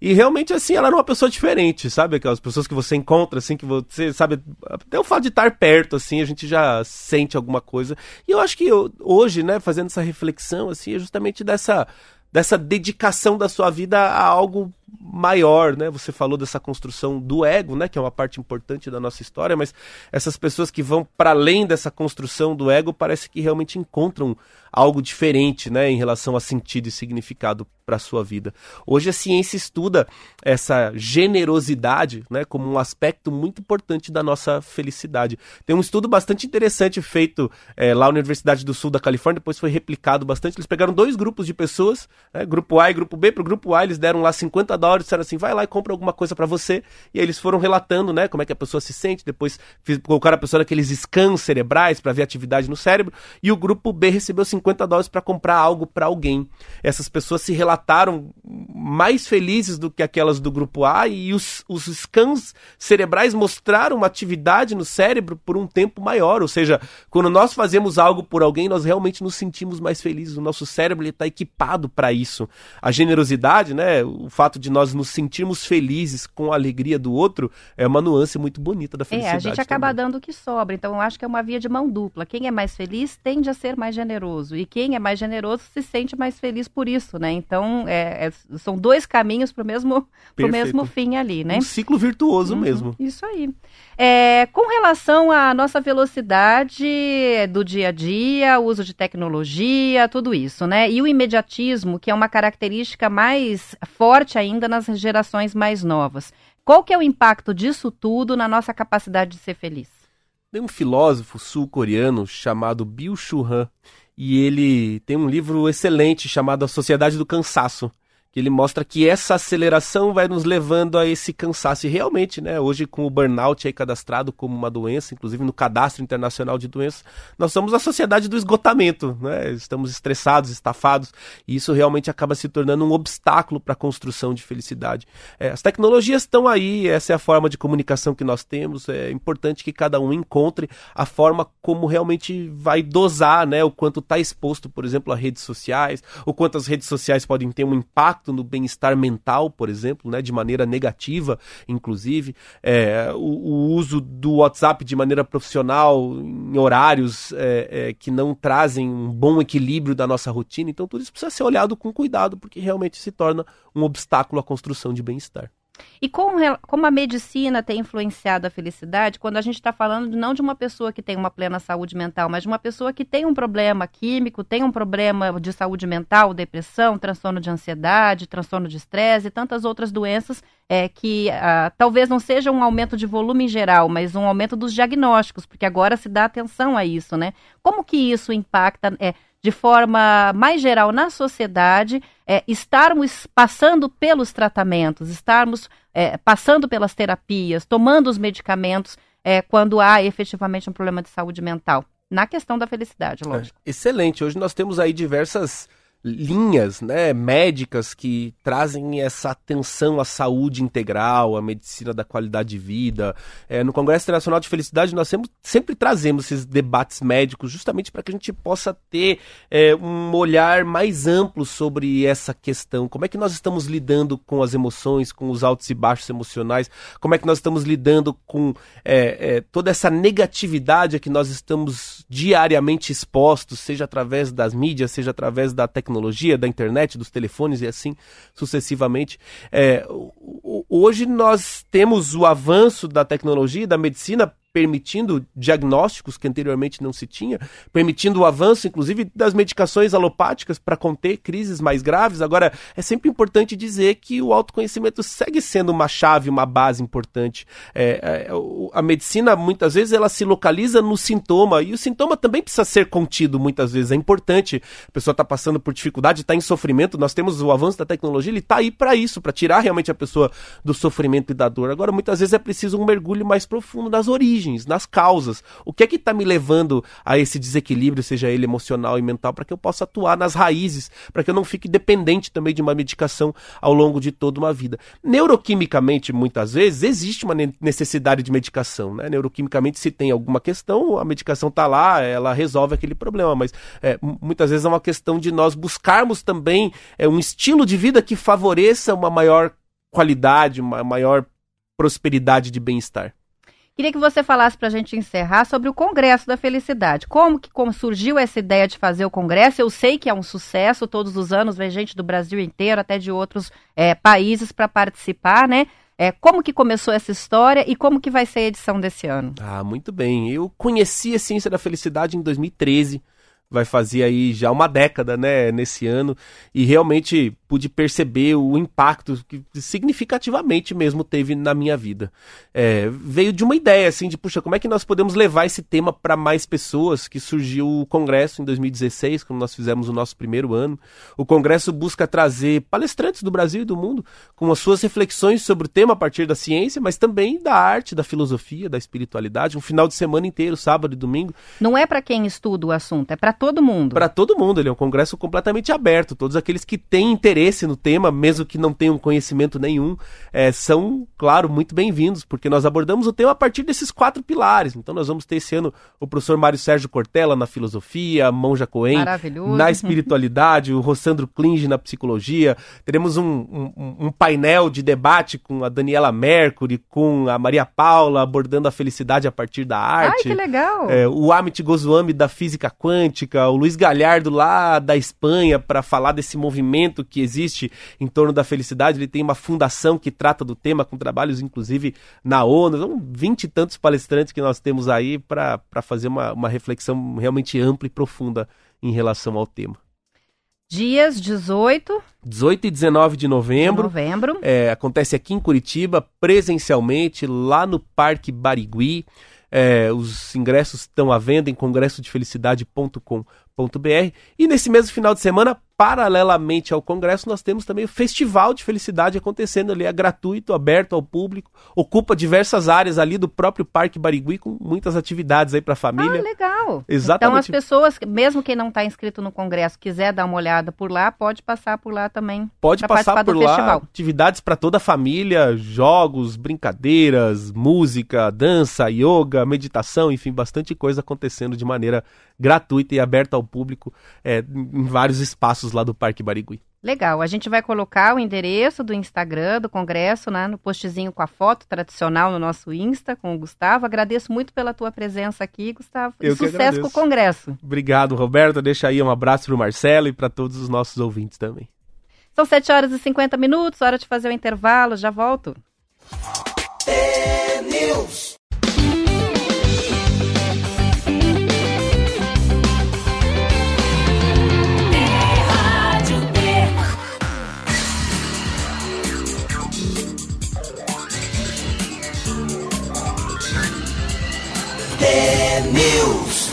E realmente, assim, ela era uma pessoa diferente, sabe? Aquelas pessoas que você encontra, assim, que você, sabe, até o fato de estar perto, assim, a gente já sente alguma coisa. E eu acho que eu, hoje, né, fazendo essa reflexão, assim, é justamente dessa dessa dedicação da sua vida a algo maior, né? Você falou dessa construção do ego, né, que é uma parte importante da nossa história, mas essas pessoas que vão para além dessa construção do ego parece que realmente encontram algo diferente, né, em relação a sentido e significado para a sua vida. Hoje a ciência estuda essa generosidade, né, como um aspecto muito importante da nossa felicidade. Tem um estudo bastante interessante feito é, lá na Universidade do Sul da Califórnia, depois foi replicado bastante. Eles pegaram dois grupos de pessoas, né, grupo A e grupo B. Para o grupo A eles deram lá 50 dólares, disseram assim, vai lá e compra alguma coisa para você. E aí eles foram relatando, né, como é que a pessoa se sente. Depois colocaram a pessoa naqueles scans cerebrais para ver atividade no cérebro. E o grupo B recebeu 50 dólares para comprar algo para alguém. Essas pessoas se relataram relataram mais felizes do que aquelas do grupo A e os, os scans cerebrais mostraram uma atividade no cérebro por um tempo maior. Ou seja, quando nós fazemos algo por alguém, nós realmente nos sentimos mais felizes. O nosso cérebro está equipado para isso. A generosidade, né, o fato de nós nos sentirmos felizes com a alegria do outro, é uma nuance muito bonita da felicidade. É, a gente acaba também. dando o que sobra. Então, eu acho que é uma via de mão dupla. Quem é mais feliz tende a ser mais generoso. E quem é mais generoso se sente mais feliz por isso, né? Então, então, é, é, são dois caminhos para o mesmo, pro mesmo fim ali, né? Um ciclo virtuoso uhum, mesmo. Isso aí. É, com relação à nossa velocidade do dia a dia, uso de tecnologia, tudo isso, né? E o imediatismo, que é uma característica mais forte ainda nas gerações mais novas. Qual que é o impacto disso tudo na nossa capacidade de ser feliz? Tem um filósofo sul-coreano chamado Bill Shu-han e ele tem um livro excelente chamado A Sociedade do Cansaço que ele mostra que essa aceleração vai nos levando a esse cansaço. E realmente, né, hoje com o burnout aí cadastrado como uma doença, inclusive no cadastro internacional de doenças, nós somos a sociedade do esgotamento, né? Estamos estressados, estafados, e isso realmente acaba se tornando um obstáculo para a construção de felicidade. É, as tecnologias estão aí, essa é a forma de comunicação que nós temos, é importante que cada um encontre a forma como realmente vai dosar, né, o quanto está exposto, por exemplo, a redes sociais, o quanto as redes sociais podem ter um impacto impacto no bem-estar mental, por exemplo, né, de maneira negativa, inclusive, é, o, o, uso do WhatsApp de maneira profissional em horários é, é, que não trazem um bom equilíbrio da nossa rotina. Então, tudo isso precisa ser olhado com cuidado, porque realmente se torna um obstáculo à construção de bem-estar. E como, como a medicina tem influenciado a felicidade, quando a gente está falando não de uma pessoa que tem uma plena saúde mental, mas de uma pessoa que tem um problema químico, tem um problema de saúde mental, depressão, transtorno de ansiedade, transtorno de estresse e tantas outras doenças é, que ah, talvez não seja um aumento de volume em geral, mas um aumento dos diagnósticos, porque agora se dá atenção a isso, né? Como que isso impacta? É, de forma mais geral na sociedade, é, estarmos passando pelos tratamentos, estarmos é, passando pelas terapias, tomando os medicamentos é, quando há efetivamente um problema de saúde mental. Na questão da felicidade, lógico. excelente. Hoje nós temos aí diversas linhas né, médicas que trazem essa atenção à saúde integral, à medicina da qualidade de vida. É, no Congresso Internacional de Felicidade, nós sempre, sempre trazemos esses debates médicos justamente para que a gente possa ter é, um olhar mais amplo sobre essa questão. Como é que nós estamos lidando com as emoções, com os altos e baixos emocionais? Como é que nós estamos lidando com é, é toda essa negatividade a que nós estamos diariamente expostos, seja através das mídias, seja através da tecnologia? Tecnologia, da internet, dos telefones e assim sucessivamente. É, hoje nós temos o avanço da tecnologia e da medicina permitindo diagnósticos que anteriormente não se tinha, permitindo o avanço, inclusive, das medicações alopáticas para conter crises mais graves. Agora, é sempre importante dizer que o autoconhecimento segue sendo uma chave, uma base importante. É, é, a medicina, muitas vezes, ela se localiza no sintoma, e o sintoma também precisa ser contido, muitas vezes. É importante. A pessoa está passando por dificuldade, está em sofrimento, nós temos o avanço da tecnologia, ele está aí para isso, para tirar realmente a pessoa do sofrimento e da dor. Agora, muitas vezes é preciso um mergulho mais profundo nas origens origens, nas causas. O que é que está me levando a esse desequilíbrio, seja ele emocional e mental, para que eu possa atuar nas raízes, para que eu não fique dependente também de uma medicação ao longo de toda uma vida. Neuroquimicamente, muitas vezes, existe uma necessidade de medicação. Né? Neuroquimicamente, se tem alguma questão, a medicação está lá, ela resolve aquele problema, mas é, muitas vezes é uma questão de nós buscarmos também é, um estilo de vida que favoreça uma maior qualidade, uma maior prosperidade de bem-estar. Queria que você falasse para a gente encerrar sobre o Congresso da Felicidade. Como que como surgiu essa ideia de fazer o Congresso? Eu sei que é um sucesso, todos os anos vem gente do Brasil inteiro, até de outros é, países para participar, né? É, como que começou essa história e como que vai ser a edição desse ano? Ah, muito bem. Eu conheci a Ciência da Felicidade em 2013 vai fazer aí já uma década, né, nesse ano, e realmente pude perceber o impacto que significativamente mesmo teve na minha vida. É, veio de uma ideia, assim, de, puxa, como é que nós podemos levar esse tema para mais pessoas, que surgiu o Congresso em 2016, quando nós fizemos o nosso primeiro ano. O Congresso busca trazer palestrantes do Brasil e do mundo com as suas reflexões sobre o tema a partir da ciência, mas também da arte, da filosofia, da espiritualidade, um final de semana inteiro, sábado e domingo. Não é para quem estuda o assunto, é para todo mundo. Para todo mundo, ele é um congresso completamente aberto. Todos aqueles que têm interesse no tema, mesmo que não tenham conhecimento nenhum, é, são, claro, muito bem-vindos, porque nós abordamos o tema a partir desses quatro pilares. Então nós vamos ter esse ano o professor Mário Sérgio Cortella na filosofia, a Monja Coen na espiritualidade, o Rossandro Klinge na psicologia. Teremos um, um, um painel de debate com a Daniela Mercury, com a Maria Paula abordando a felicidade a partir da arte. Ai, que legal! É, o Amit Goswami da física quântica o Luiz Galhardo lá da Espanha para falar desse movimento que existe em torno da felicidade. Ele tem uma fundação que trata do tema, com trabalhos inclusive na ONU. São vinte e tantos palestrantes que nós temos aí para fazer uma, uma reflexão realmente ampla e profunda em relação ao tema. Dias 18. 18 e 19 de novembro. De novembro. É, acontece aqui em Curitiba, presencialmente, lá no Parque Barigui. É, os ingressos estão à venda em congressodefelicidade.com.br. E nesse mesmo final de semana, paralelamente ao Congresso, nós temos também o Festival de Felicidade acontecendo ali, é gratuito, aberto ao público, ocupa diversas áreas ali do próprio Parque Barigui, com muitas atividades aí para a família. Ah, legal! Exatamente. Então as pessoas, mesmo quem não está inscrito no Congresso, quiser dar uma olhada por lá, pode passar por lá também. Pode passar por lá, festival. atividades para toda a família, jogos, brincadeiras, música, dança, yoga, meditação, enfim, bastante coisa acontecendo de maneira gratuita e aberta ao público é, em vários espaços lá do Parque Barigui. Legal, a gente vai colocar o endereço do Instagram do Congresso, né, no postzinho com a foto tradicional no nosso Insta com o Gustavo. Agradeço muito pela tua presença aqui, Gustavo. Eu e sucesso com o Congresso. Obrigado, Roberto. Deixa aí um abraço para o Marcelo e para todos os nossos ouvintes também. São 7 horas e 50 minutos, hora de fazer o intervalo, já volto. News.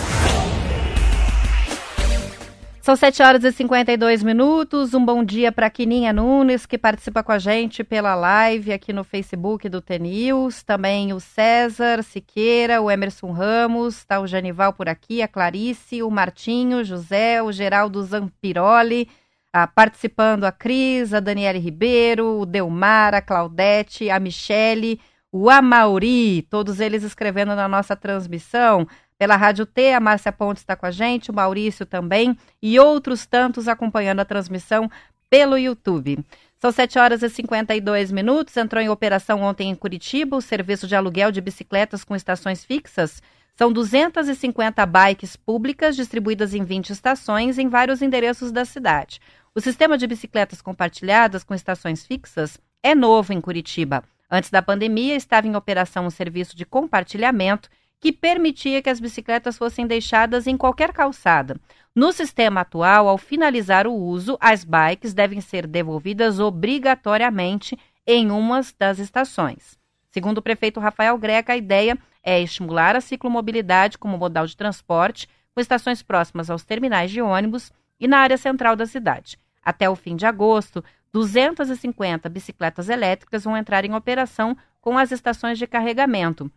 São 7 horas e 52 minutos. Um bom dia para Quininha Nunes, que participa com a gente pela live aqui no Facebook do T-News. Também o César Siqueira, o Emerson Ramos, está o Janival por aqui, a Clarice, o Martinho, José, o Geraldo Zampiroli, ah, participando a Cris, a Daniele Ribeiro, o Delmar, a Claudete, a Michele, o Amauri, todos eles escrevendo na nossa transmissão. Pela Rádio T, a Márcia Pontes está com a gente, o Maurício também, e outros tantos acompanhando a transmissão pelo YouTube. São 7 horas e 52 minutos. Entrou em operação ontem em Curitiba o serviço de aluguel de bicicletas com estações fixas. São 250 bikes públicas distribuídas em 20 estações em vários endereços da cidade. O sistema de bicicletas compartilhadas com estações fixas é novo em Curitiba. Antes da pandemia, estava em operação um serviço de compartilhamento que permitia que as bicicletas fossem deixadas em qualquer calçada. No sistema atual, ao finalizar o uso, as bikes devem ser devolvidas obrigatoriamente em uma das estações. Segundo o prefeito Rafael Greca, a ideia é estimular a ciclomobilidade como modal de transporte, com estações próximas aos terminais de ônibus e na área central da cidade. Até o fim de agosto, 250 bicicletas elétricas vão entrar em operação com as estações de carregamento.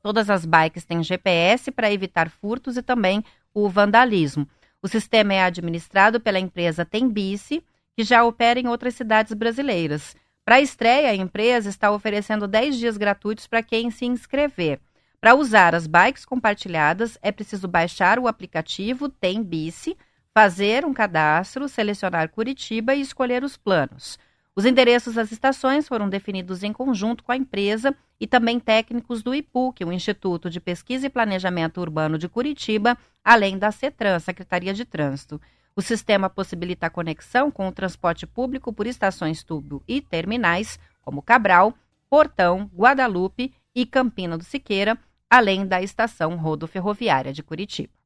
Todas as bikes têm GPS para evitar furtos e também o vandalismo. O sistema é administrado pela empresa Tembice, que já opera em outras cidades brasileiras. Para a estreia, a empresa está oferecendo 10 dias gratuitos para quem se inscrever. Para usar as bikes compartilhadas, é preciso baixar o aplicativo Tembice, fazer um cadastro, selecionar Curitiba e escolher os planos. Os endereços das estações foram definidos em conjunto com a empresa e também técnicos do IPUC, o Instituto de Pesquisa e Planejamento Urbano de Curitiba, além da CETRAN, Secretaria de Trânsito. O sistema possibilita a conexão com o transporte público por estações tubo e terminais, como Cabral, Portão, Guadalupe e Campina do Siqueira, além da estação rodoferroviária de Curitiba.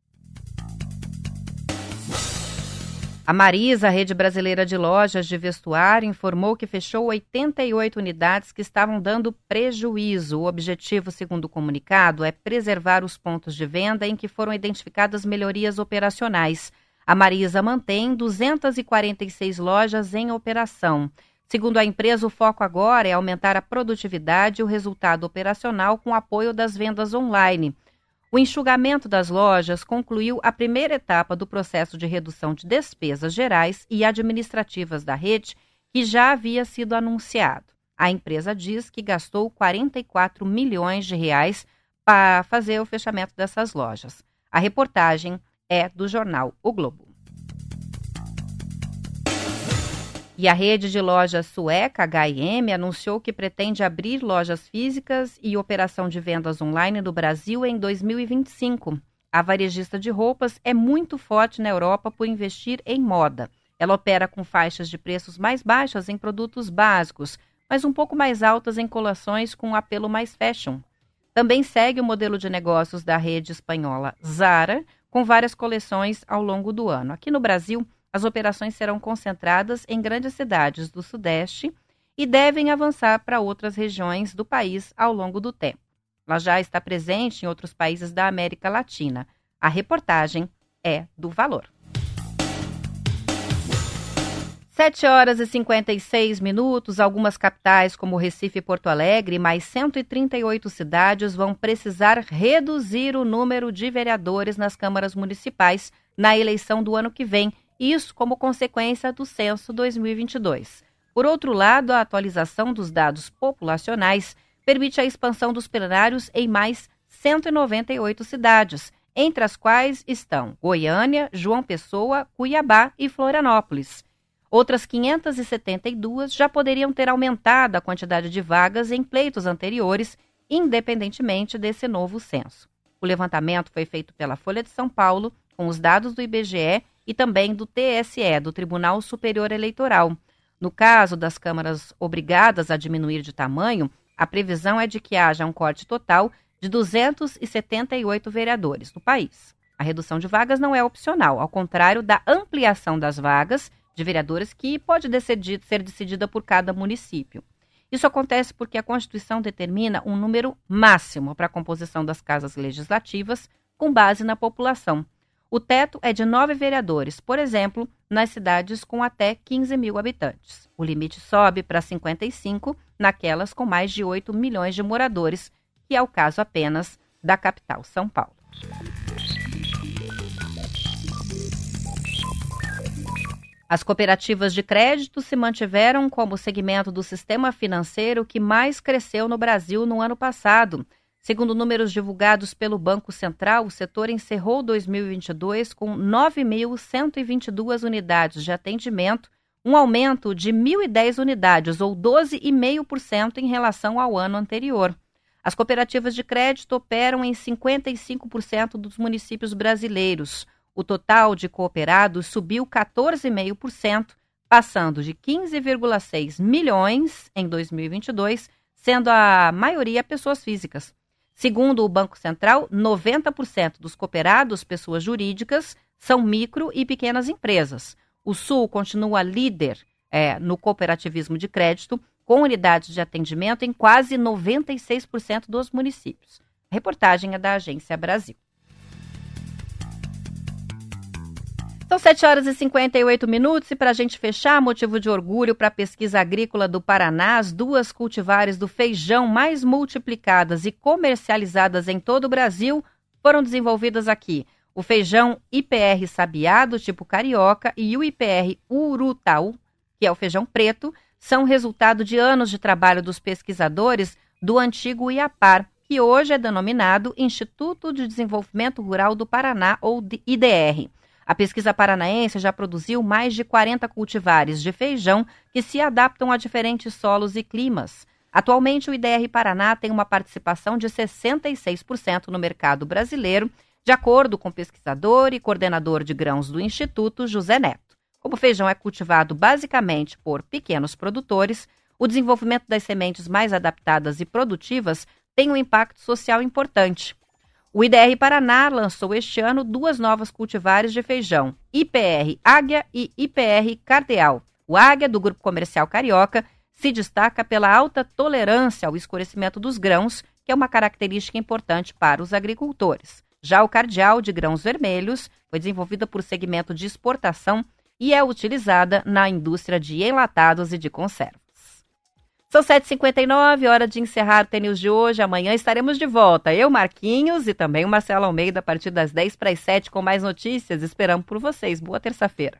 A Marisa, rede brasileira de lojas de vestuário, informou que fechou 88 unidades que estavam dando prejuízo. O objetivo, segundo o comunicado, é preservar os pontos de venda em que foram identificadas melhorias operacionais. A Marisa mantém 246 lojas em operação. Segundo a empresa, o foco agora é aumentar a produtividade e o resultado operacional com apoio das vendas online. O enxugamento das lojas concluiu a primeira etapa do processo de redução de despesas gerais e administrativas da rede, que já havia sido anunciado. A empresa diz que gastou 44 milhões de reais para fazer o fechamento dessas lojas. A reportagem é do jornal O Globo. E a rede de lojas sueca H&M anunciou que pretende abrir lojas físicas e operação de vendas online no Brasil em 2025. A varejista de roupas é muito forte na Europa por investir em moda. Ela opera com faixas de preços mais baixas em produtos básicos, mas um pouco mais altas em coleções com apelo mais fashion. Também segue o modelo de negócios da rede espanhola Zara, com várias coleções ao longo do ano. Aqui no Brasil, as operações serão concentradas em grandes cidades do Sudeste e devem avançar para outras regiões do país ao longo do tempo. Ela já está presente em outros países da América Latina. A reportagem é do Valor. 7 horas e 56 minutos. Algumas capitais, como Recife e Porto Alegre, mais 138 cidades, vão precisar reduzir o número de vereadores nas câmaras municipais na eleição do ano que vem, isso como consequência do censo 2022. Por outro lado, a atualização dos dados populacionais permite a expansão dos plenários em mais 198 cidades, entre as quais estão Goiânia, João Pessoa, Cuiabá e Florianópolis. Outras 572 já poderiam ter aumentado a quantidade de vagas em pleitos anteriores, independentemente desse novo censo. O levantamento foi feito pela Folha de São Paulo, com os dados do IBGE e também do TSE, do Tribunal Superior Eleitoral. No caso das câmaras obrigadas a diminuir de tamanho, a previsão é de que haja um corte total de 278 vereadores no país. A redução de vagas não é opcional, ao contrário da ampliação das vagas de vereadores que pode decidir, ser decidida por cada município. Isso acontece porque a Constituição determina um número máximo para a composição das casas legislativas com base na população. O teto é de nove vereadores, por exemplo, nas cidades com até 15 mil habitantes. O limite sobe para 55 naquelas com mais de 8 milhões de moradores, que é o caso apenas da capital, São Paulo. As cooperativas de crédito se mantiveram como o segmento do sistema financeiro que mais cresceu no Brasil no ano passado. Segundo números divulgados pelo Banco Central, o setor encerrou 2022 com 9.122 unidades de atendimento, um aumento de 1.010 unidades, ou 12,5% em relação ao ano anterior. As cooperativas de crédito operam em 55% dos municípios brasileiros. O total de cooperados subiu 14,5%, passando de 15,6 milhões em 2022, sendo a maioria pessoas físicas. Segundo o Banco Central, 90% dos cooperados, pessoas jurídicas, são micro e pequenas empresas. O Sul continua líder é, no cooperativismo de crédito, com unidades de atendimento em quase 96% dos municípios. A reportagem é da Agência Brasil. São 7 horas e 58 minutos e para a gente fechar, motivo de orgulho para a pesquisa agrícola do Paraná, as duas cultivares do feijão mais multiplicadas e comercializadas em todo o Brasil foram desenvolvidas aqui. O feijão IPR Sabiá, do tipo carioca, e o IPR Urutau, que é o feijão preto, são resultado de anos de trabalho dos pesquisadores do antigo IAPAR, que hoje é denominado Instituto de Desenvolvimento Rural do Paraná, ou IDR. A pesquisa paranaense já produziu mais de 40 cultivares de feijão que se adaptam a diferentes solos e climas. Atualmente, o IDR Paraná tem uma participação de 66% no mercado brasileiro, de acordo com pesquisador e coordenador de grãos do Instituto, José Neto. Como o feijão é cultivado basicamente por pequenos produtores, o desenvolvimento das sementes mais adaptadas e produtivas tem um impacto social importante. O IDR Paraná lançou este ano duas novas cultivares de feijão, IPR Águia e IPR Cardeal. O Águia, do Grupo Comercial Carioca, se destaca pela alta tolerância ao escurecimento dos grãos, que é uma característica importante para os agricultores. Já o Cardeal, de grãos vermelhos, foi desenvolvida por segmento de exportação e é utilizada na indústria de enlatados e de conserva. São 7h59, hora de encerrar o TNews de hoje. Amanhã estaremos de volta. Eu, Marquinhos e também o Marcelo Almeida a partir das 10 para as 7 com mais notícias. Esperamos por vocês. Boa terça-feira.